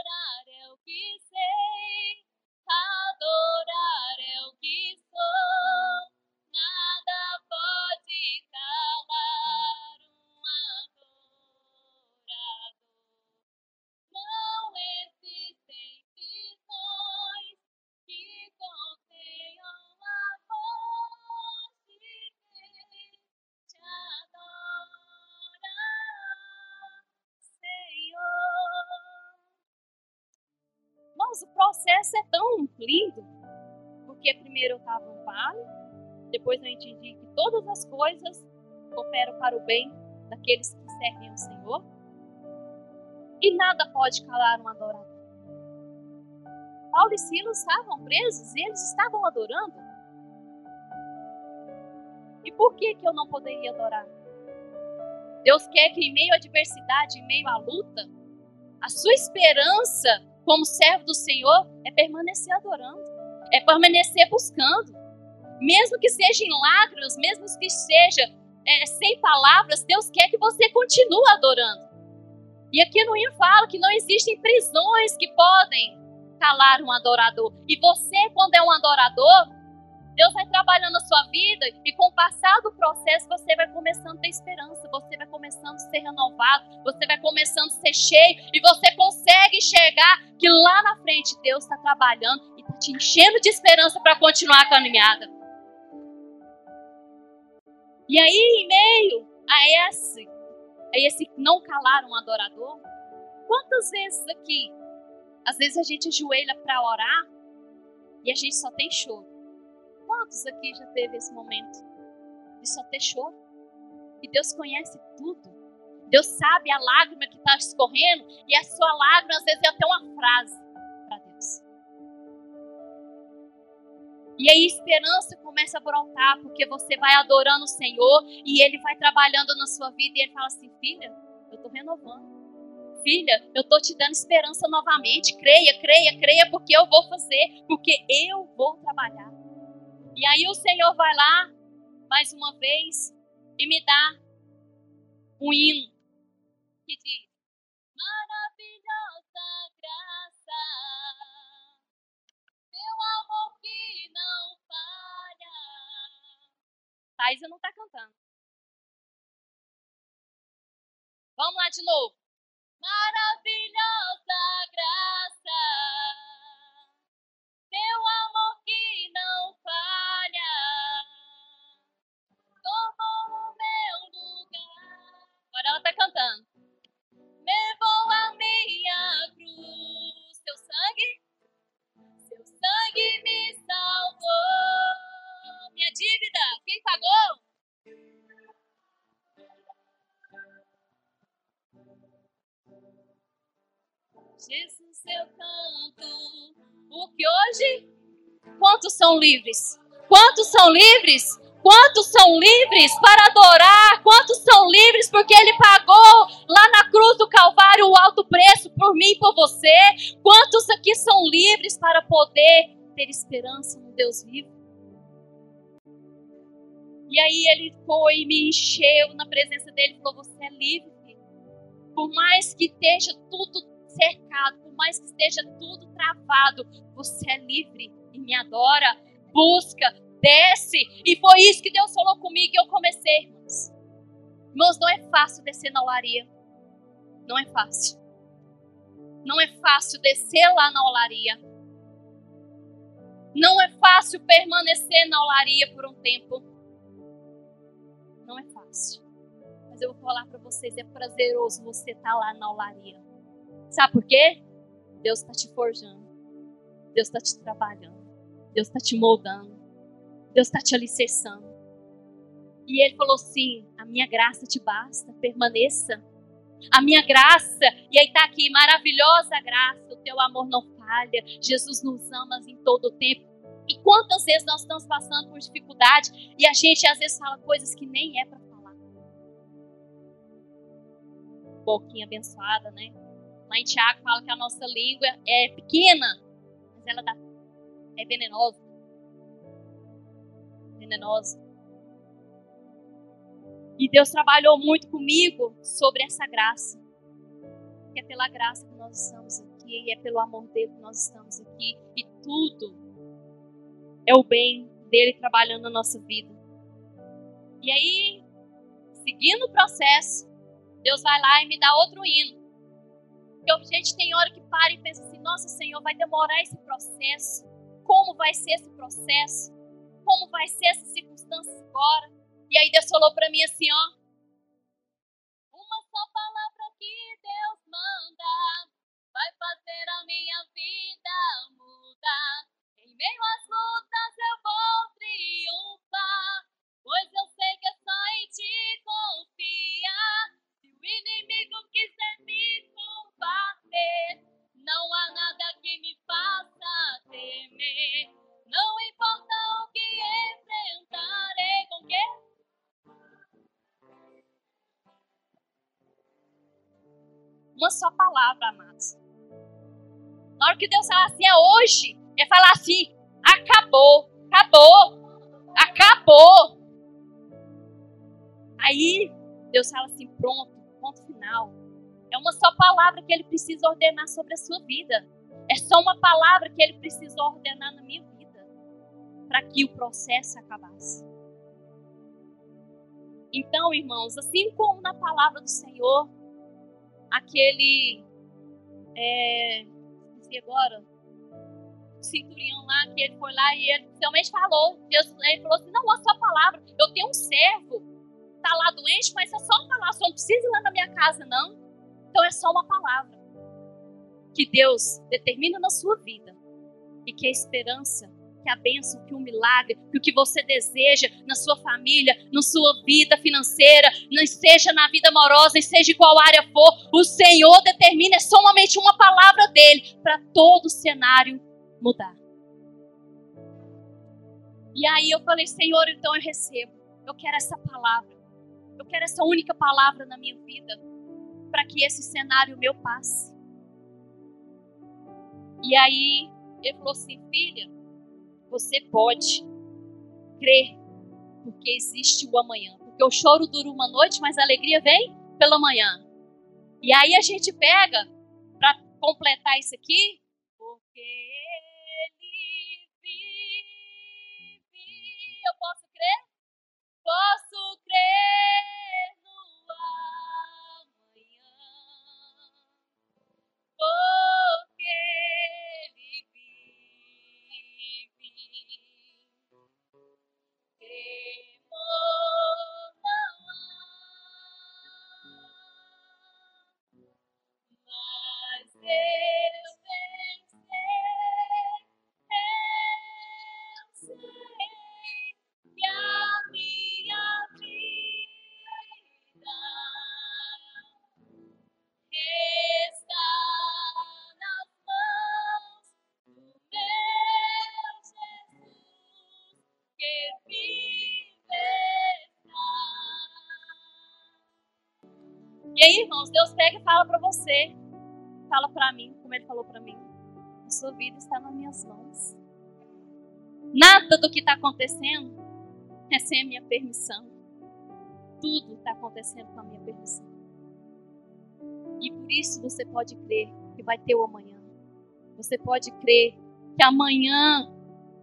lindo, porque primeiro eu estava no vale, depois eu entendi que todas as coisas cooperam para o bem daqueles que servem ao Senhor, e nada pode calar um adorador. Paulo e Silas estavam presos e eles estavam adorando. E por que, que eu não poderia adorar? Deus quer que em meio à adversidade, em meio à luta, a sua esperança como servo do Senhor é permanecer adorando, é permanecer buscando. Mesmo que seja em lágrimas, mesmo que seja é, sem palavras, Deus quer que você continue adorando. E aqui no hino fala que não existem prisões que podem calar um adorador. E você, quando é um adorador, Deus vai trabalhando na sua vida e com o passar do processo você vai começando a ter esperança, você vai começando a ser renovado, você vai começando a ser cheio e você consegue enxergar que lá na frente Deus está trabalhando e está te enchendo de esperança para continuar a caminhada. E aí, em meio a esse, a esse não calar um adorador, quantas vezes aqui, às vezes a gente ajoelha para orar e a gente só tem choro. Quantos aqui já teve esse momento de só ter choro? E Deus conhece tudo. Deus sabe a lágrima que está escorrendo e a sua lágrima às vezes é até uma frase para Deus. E aí esperança começa a brotar, porque você vai adorando o Senhor e Ele vai trabalhando na sua vida e Ele fala assim, filha, eu estou renovando. Filha, eu estou te dando esperança novamente. Creia, creia, creia, porque eu vou fazer, porque eu vou trabalhar. E aí o Senhor vai lá, mais uma vez, e me dá um hino que diz: Maravilhosa graça, teu amor que não falha. Thaisa não está cantando. Vamos lá de novo. Maravilhosa graça, teu amor que não falha, ela está cantando. Levou a minha cruz, teu sangue, seu sangue me salvou. Minha dívida, quem pagou? Jesus eu canto, porque hoje quantos são livres? Quantos são livres? Quantos são livres para adorar? Quantos são livres porque Ele pagou lá na cruz do Calvário o alto preço por mim e por você? Quantos aqui são livres para poder ter esperança no Deus vivo? E aí Ele foi e me encheu na presença dele e falou: Você é livre, filho. Por mais que esteja tudo cercado, por mais que esteja tudo travado, você é livre e me adora. Busca, Desce. E foi isso que Deus falou comigo e eu comecei, irmãos. Irmãos, não é fácil descer na olaria. Não é fácil. Não é fácil descer lá na olaria. Não é fácil permanecer na olaria por um tempo. Não é fácil. Mas eu vou falar para vocês, é prazeroso você estar tá lá na olaria. Sabe por quê? Deus está te forjando. Deus está te trabalhando. Deus está te moldando. Deus está te alicerçando. E ele falou assim: a minha graça te basta, permaneça. A minha graça, e aí está aqui, maravilhosa graça, o teu amor não falha, Jesus nos ama em todo o tempo. E quantas vezes nós estamos passando por dificuldade e a gente às vezes fala coisas que nem é para falar. Boquinha abençoada, né? Em Tiago fala que a nossa língua é pequena, mas ela dá, é venenosa. Venenosa. E Deus trabalhou muito comigo sobre essa graça. Que é pela graça que nós estamos aqui, e é pelo amor dele que nós estamos aqui. E tudo é o bem dele trabalhando na nossa vida. E aí, seguindo o processo, Deus vai lá e me dá outro hino. Porque a gente tem hora que para e pensa assim: nossa, Senhor, vai demorar esse processo. Como vai ser esse processo? Como vai ser essa circunstância agora? E aí Deus falou para mim assim, ó. Uma só palavra que Deus manda vai fazer a minha vida mudar. Em meio às lutas eu vou triunfar, pois eu sei que é só em ti confiar. Se o inimigo quiser me combater, não há nada que me faça temer. Não importa com Uma só palavra, amados. Na hora que Deus fala assim, é hoje, é falar assim, acabou, acabou, acabou. Aí Deus fala assim, pronto, ponto final. É uma só palavra que Ele precisa ordenar sobre a sua vida. É só uma palavra que Ele precisa ordenar na minha vida para que o processo acabasse. Então, irmãos, assim como na palavra do Senhor, aquele. É, esqueci agora. O centurião lá, que ele foi lá e ele realmente falou. Deus, ele falou assim: não, a sua palavra. Eu tenho um servo, está lá doente, mas é só palavra. Só não precisa ir lá na minha casa, não. Então é só uma palavra. Que Deus determina na sua vida. E que a esperança que a bênção, que o milagre, que o que você deseja na sua família, na sua vida financeira, seja na vida amorosa, seja em qual área for, o Senhor determina, é somente uma palavra dele para todo o cenário mudar. E aí eu falei, Senhor, então eu recebo. Eu quero essa palavra. Eu quero essa única palavra na minha vida para que esse cenário meu passe. E aí ele falou assim, filha, você pode crer, porque existe o amanhã. Porque o choro dura uma noite, mas a alegria vem pela manhã. E aí a gente pega, para completar isso aqui, porque ele vive. Eu posso crer? Posso crer E aí, irmãos, Deus pega e fala para você, fala para mim, como ele falou para mim, a sua vida está nas minhas mãos. Nada do que está acontecendo é sem a minha permissão. Tudo está acontecendo com a minha permissão. E por isso você pode crer que vai ter o amanhã. Você pode crer que amanhã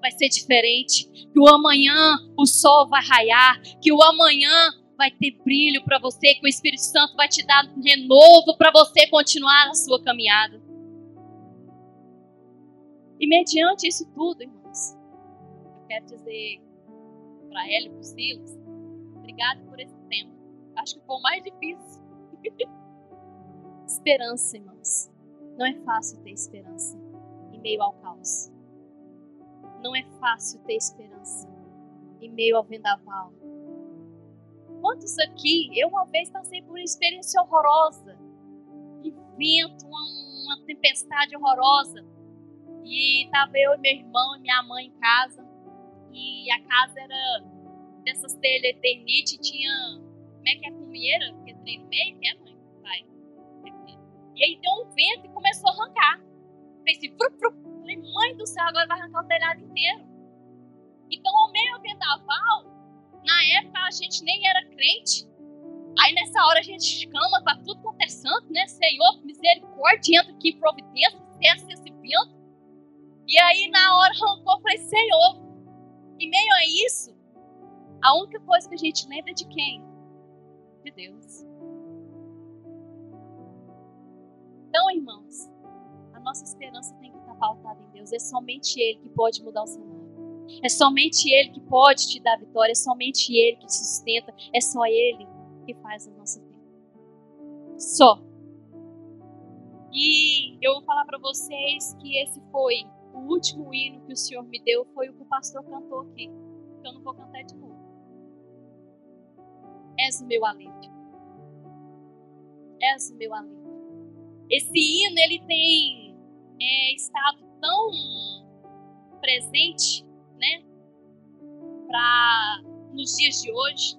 vai ser diferente, que o amanhã o sol vai raiar, que o amanhã vai ter brilho para você, que o Espírito Santo vai te dar renovo para você continuar a sua caminhada. E mediante isso tudo, irmãos, eu quero dizer para ela e para os Silas, obrigado por esse tempo. Acho que foi o mais difícil. esperança, irmãos. Não é fácil ter esperança em meio ao caos. Não é fácil ter esperança em meio ao vendaval. Quantos aqui, eu uma vez passei por uma experiência horrorosa, um vento, uma, uma tempestade horrorosa, e estava eu e meu irmão e minha mãe em casa, e a casa era dessas telhas Eternite, tinha, como é que é, cumieira, que é trem no meio, que é, mãe? Vai. E aí deu um vento e começou a arrancar. Pensei, fru, fru, Falei, mãe do céu, agora vai arrancar o telhado inteiro. Então, ao meio vendaval, na época a gente nem era crente. Aí nessa hora a gente clama para tudo quanto é santo, né? Senhor, misericórdia, entra aqui em providência, cessa esse vento. E aí na hora arrancou, eu falei, Senhor. Em meio a isso, a única coisa que a gente lembra é de quem? De Deus. Então, irmãos, a nossa esperança tem que pautada em Deus. É somente Ele que pode mudar o cenário. É somente Ele que pode te dar vitória. É somente Ele que te sustenta. É só Ele que faz a nossa vida. Só. E eu vou falar para vocês que esse foi o último hino que o Senhor me deu. Foi o que o pastor cantou aqui. Que eu não vou cantar de novo. És o meu alívio. És o meu alívio. Esse hino, ele tem é, estado tão presente, né, para nos dias de hoje.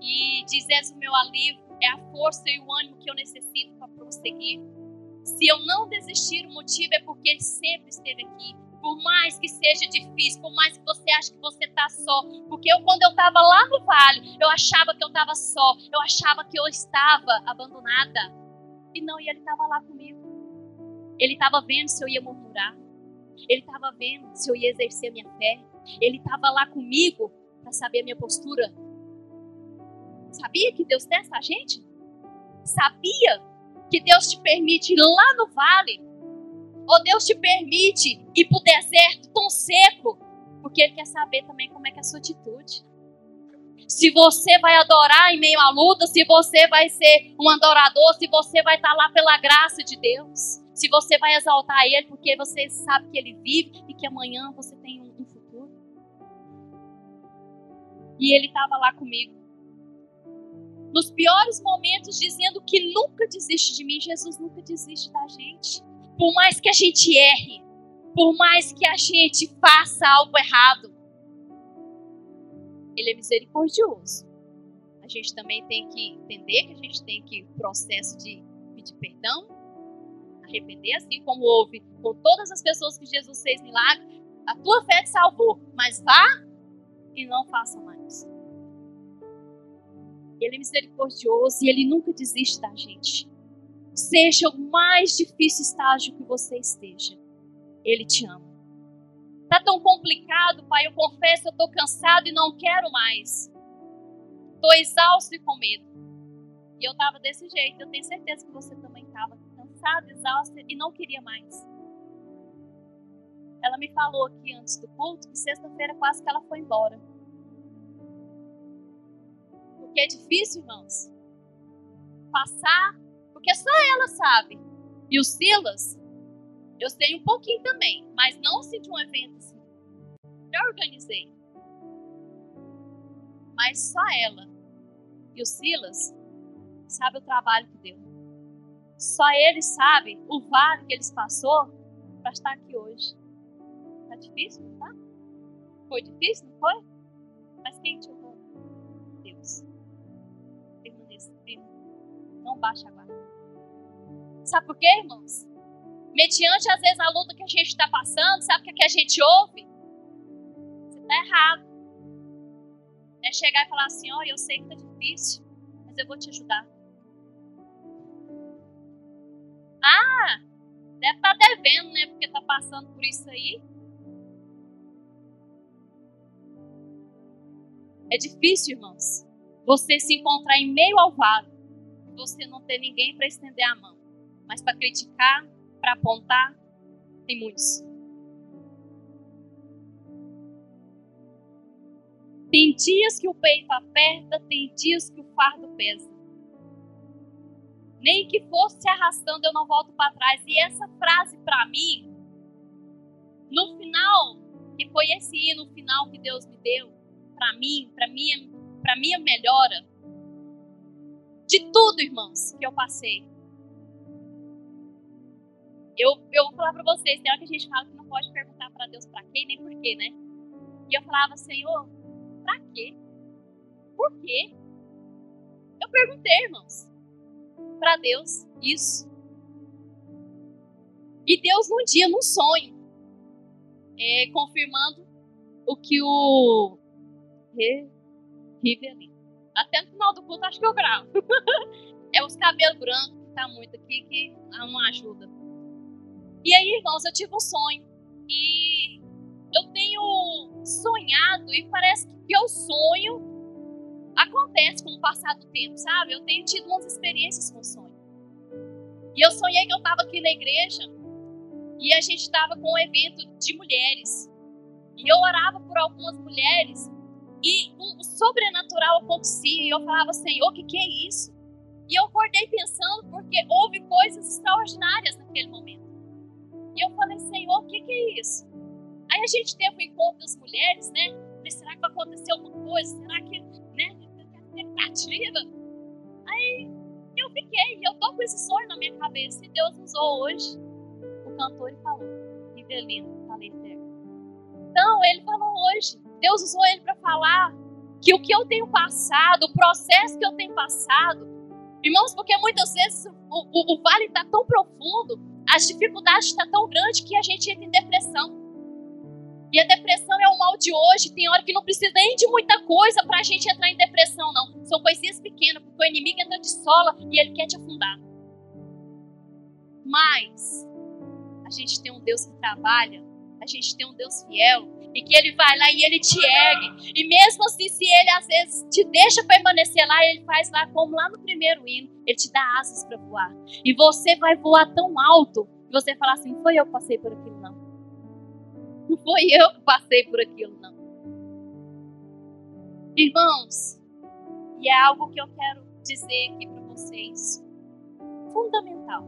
E diz: o meu alívio, é a força e o ânimo que eu necessito para prosseguir. Se eu não desistir, o motivo é porque Ele sempre esteve aqui. Por mais que seja difícil, por mais que você ache que você está só. Porque eu, quando eu estava lá no vale, eu achava que eu estava só. Eu achava que eu estava abandonada. E não, e Ele estava lá comigo. Ele estava vendo se eu ia murmurar. Ele estava vendo se eu ia exercer a minha fé. Ele estava lá comigo para saber a minha postura. Sabia que Deus testa a gente? Sabia que Deus te permite ir lá no vale? Ou Deus te permite ir para o deserto tão seco? Porque Ele quer saber também como é que é a sua atitude. Se você vai adorar em meio à luta, se você vai ser um adorador, se você vai estar lá pela graça de Deus se você vai exaltar Ele porque você sabe que Ele vive e que amanhã você tem um, futuro. E Ele estava lá comigo. Nos piores momentos, dizendo que nunca desiste de mim, Jesus nunca desiste da gente. Por mais que a gente erre, por mais que a gente faça algo errado, Ele é misericordioso. A gente também tem que entender que a gente tem que processo de pedir perdão, arrepender, assim como houve com todas as pessoas que Jesus fez milagre, a tua fé te salvou, mas vá e não faça mais. Ele é misericordioso e ele nunca desiste da gente. Seja o mais difícil estágio que você esteja, ele te ama. Tá tão complicado, pai, eu confesso, eu tô cansado e não quero mais. Tô exausto e com medo. E eu tava desse jeito, eu tenho certeza que você também tava cansada, exausta e não queria mais. Ela me falou aqui antes do culto que sexta-feira quase que ela foi embora. Porque é difícil, irmãos, passar, porque só ela sabe. E o Silas, eu sei um pouquinho também, mas não assim de um evento assim. Já organizei. Mas só ela e o Silas sabe o trabalho que deu. Só ele sabe o vale que eles passou para estar aqui hoje. Tá difícil, não tá? Foi difícil, não foi? Mas quem te honrou? Deus. Permaneça firme. Não baixe a guarda. Sabe por quê, irmãos? mediante às vezes a luta que a gente está passando, sabe o que, é que a gente ouve? Você está errado. É chegar e falar assim: olha, eu sei que está difícil, mas eu vou te ajudar. Ah, deve estar tá devendo, né? Porque está passando por isso aí. É difícil, irmãos, você se encontrar em meio ao vale, você não ter ninguém para estender a mão, mas para criticar, para apontar, tem muitos. Tem dias que o peito aperta, tem dias que o fardo pesa. Nem que fosse se arrastando, eu não volto para trás. E essa frase para mim, no final, que foi esse hino final que Deus me deu, para mim, para minha, para minha melhora, de tudo, irmãos, que eu passei. Eu, eu vou falar para vocês, tem hora que a gente fala que não pode perguntar para Deus para quê nem por quê, né? E eu falava, Senhor, para quê? Por quê? Eu perguntei, irmãos, para Deus isso. E Deus, num dia, num sonho, é, confirmando o que o Rivelin. Até no final do culto, acho que eu gravo. é os cabelos brancos que tá muito aqui, que não ajuda. E aí, irmãos, eu tive um sonho. E eu tenho sonhado e parece que o sonho acontece com o passar do tempo, sabe? Eu tenho tido umas experiências com sonho. E eu sonhei que eu estava aqui na igreja e a gente estava com um evento de mulheres. E eu orava por algumas mulheres e o sobrenatural acontecia. E eu falava, Senhor, o que, que é isso? E eu acordei pensando porque houve coisas extraordinárias naquele momento. E eu falei, Senhor, o que, que é isso? Aí a gente teve um encontro das mulheres, né? Falei, será que vai acontecer alguma coisa? Será que, né? Expectativa. Aí eu fiquei, eu tô com esse sonho na minha cabeça. E Deus usou hoje o cantor e falou, Rivelino, falei certo. Então, ele falou hoje, Deus usou ele para falar que o que eu tenho passado, o processo que eu tenho passado, irmãos, porque muitas vezes o, o, o vale está tão profundo, as dificuldades estão tá tão grandes que a gente entra em depressão. E a depressão é o mal de hoje. Tem hora que não precisa nem de muita coisa para a gente entrar em depressão, não. São coisinhas pequenas, porque o inimigo entra de sola e ele quer te afundar. Mas a gente tem um Deus que trabalha, a gente tem um Deus fiel e que ele vai lá e ele te ergue. E mesmo assim, se ele às vezes te deixa permanecer lá, ele faz lá como lá no primeiro hino, ele te dá asas para voar. E você vai voar tão alto que você fala assim: foi eu que passei por aquilo, não. Não foi eu que passei por aquilo, não. Irmãos, e é algo que eu quero dizer aqui para vocês, fundamental.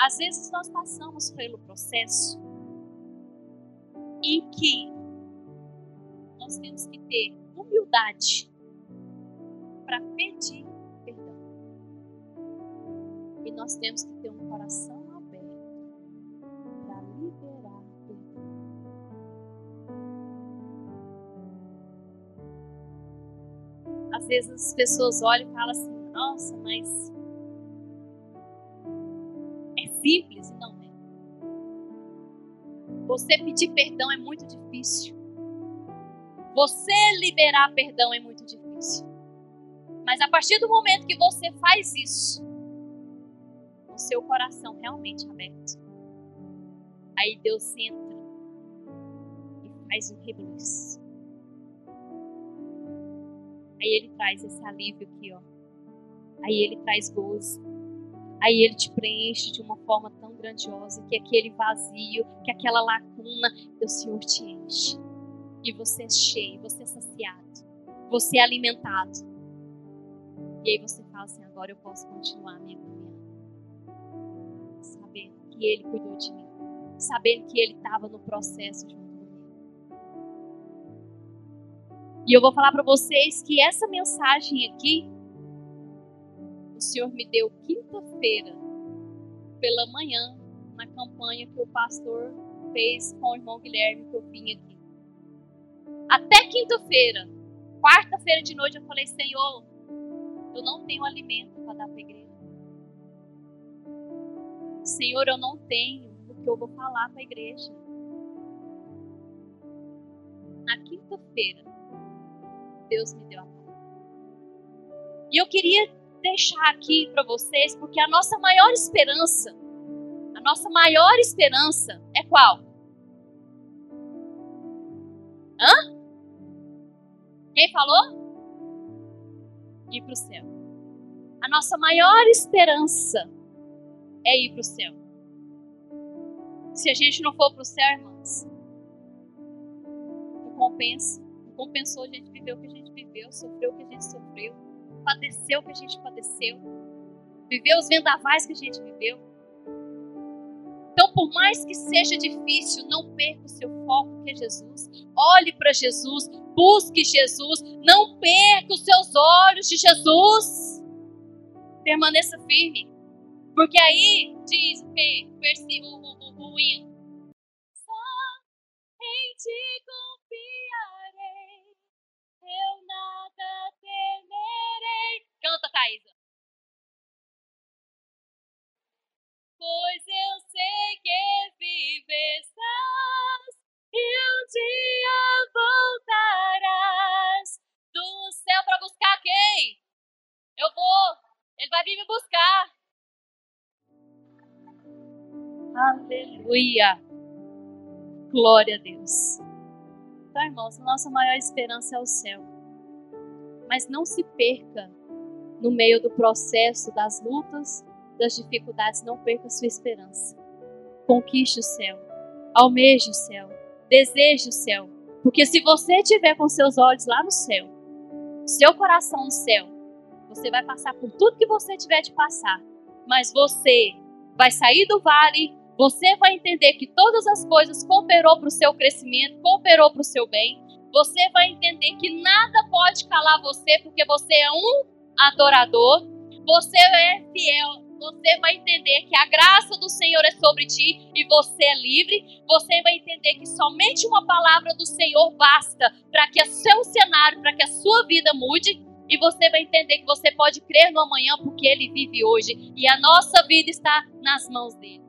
Às vezes nós passamos pelo processo em que nós temos que ter humildade para pedir perdão. E nós temos que ter um coração às vezes as pessoas olham e falam assim: nossa, mas é simples? Não é. Você pedir perdão é muito difícil. Você liberar perdão é muito difícil. Mas a partir do momento que você faz isso, o seu coração realmente aberto, aí Deus entra e faz um rebuliço. Aí ele traz esse alívio aqui, ó. Aí ele traz gozo. Aí ele te preenche de uma forma tão grandiosa que aquele vazio, que aquela lacuna, o Senhor te enche. E você é cheio, você é saciado, você é alimentado. E aí você fala assim: agora eu posso continuar a minha caminhada. Sabendo que Ele cuidou de mim. Sabendo que Ele estava no processo junto E eu vou falar para vocês que essa mensagem aqui, o Senhor me deu quinta-feira, pela manhã, na campanha que o pastor fez com o irmão Guilherme, que eu vim aqui. Até quinta-feira, quarta-feira de noite, eu falei: Senhor, eu não tenho alimento para dar para a igreja. Senhor, eu não tenho o que eu vou falar para a igreja. Na quinta-feira, Deus me deu a palavra. E eu queria deixar aqui para vocês, porque a nossa maior esperança, a nossa maior esperança é qual? Hã? Quem falou? Ir para o céu. A nossa maior esperança é ir para o céu. Se a gente não for para o céu, irmãos, não compensa. Não compensou a gente viver o que a gente viveu, sofreu o que a gente sofreu, padeceu o que a gente padeceu, viveu os vendavais que a gente viveu. Então, por mais que seja difícil, não perca o seu foco, que é Jesus. Olhe para Jesus, busque Jesus, não perca os seus olhos de Jesus. Permaneça firme. Porque aí diz o o, o, o hino. Aleluia. Glória a Deus. Então, irmãos, nossa maior esperança é o céu. Mas não se perca no meio do processo das lutas, das dificuldades, não perca sua esperança. Conquiste o céu. Almeje o céu. Deseje o céu. Porque se você estiver com seus olhos lá no céu, seu coração no céu, você vai passar por tudo que você tiver de passar. Mas você vai sair do vale você vai entender que todas as coisas cooperou para o seu crescimento, cooperou para o seu bem. Você vai entender que nada pode calar você, porque você é um adorador. Você é fiel. Você vai entender que a graça do Senhor é sobre ti e você é livre. Você vai entender que somente uma palavra do Senhor basta para que o seu cenário, para que a sua vida mude. E você vai entender que você pode crer no amanhã porque ele vive hoje. E a nossa vida está nas mãos dele.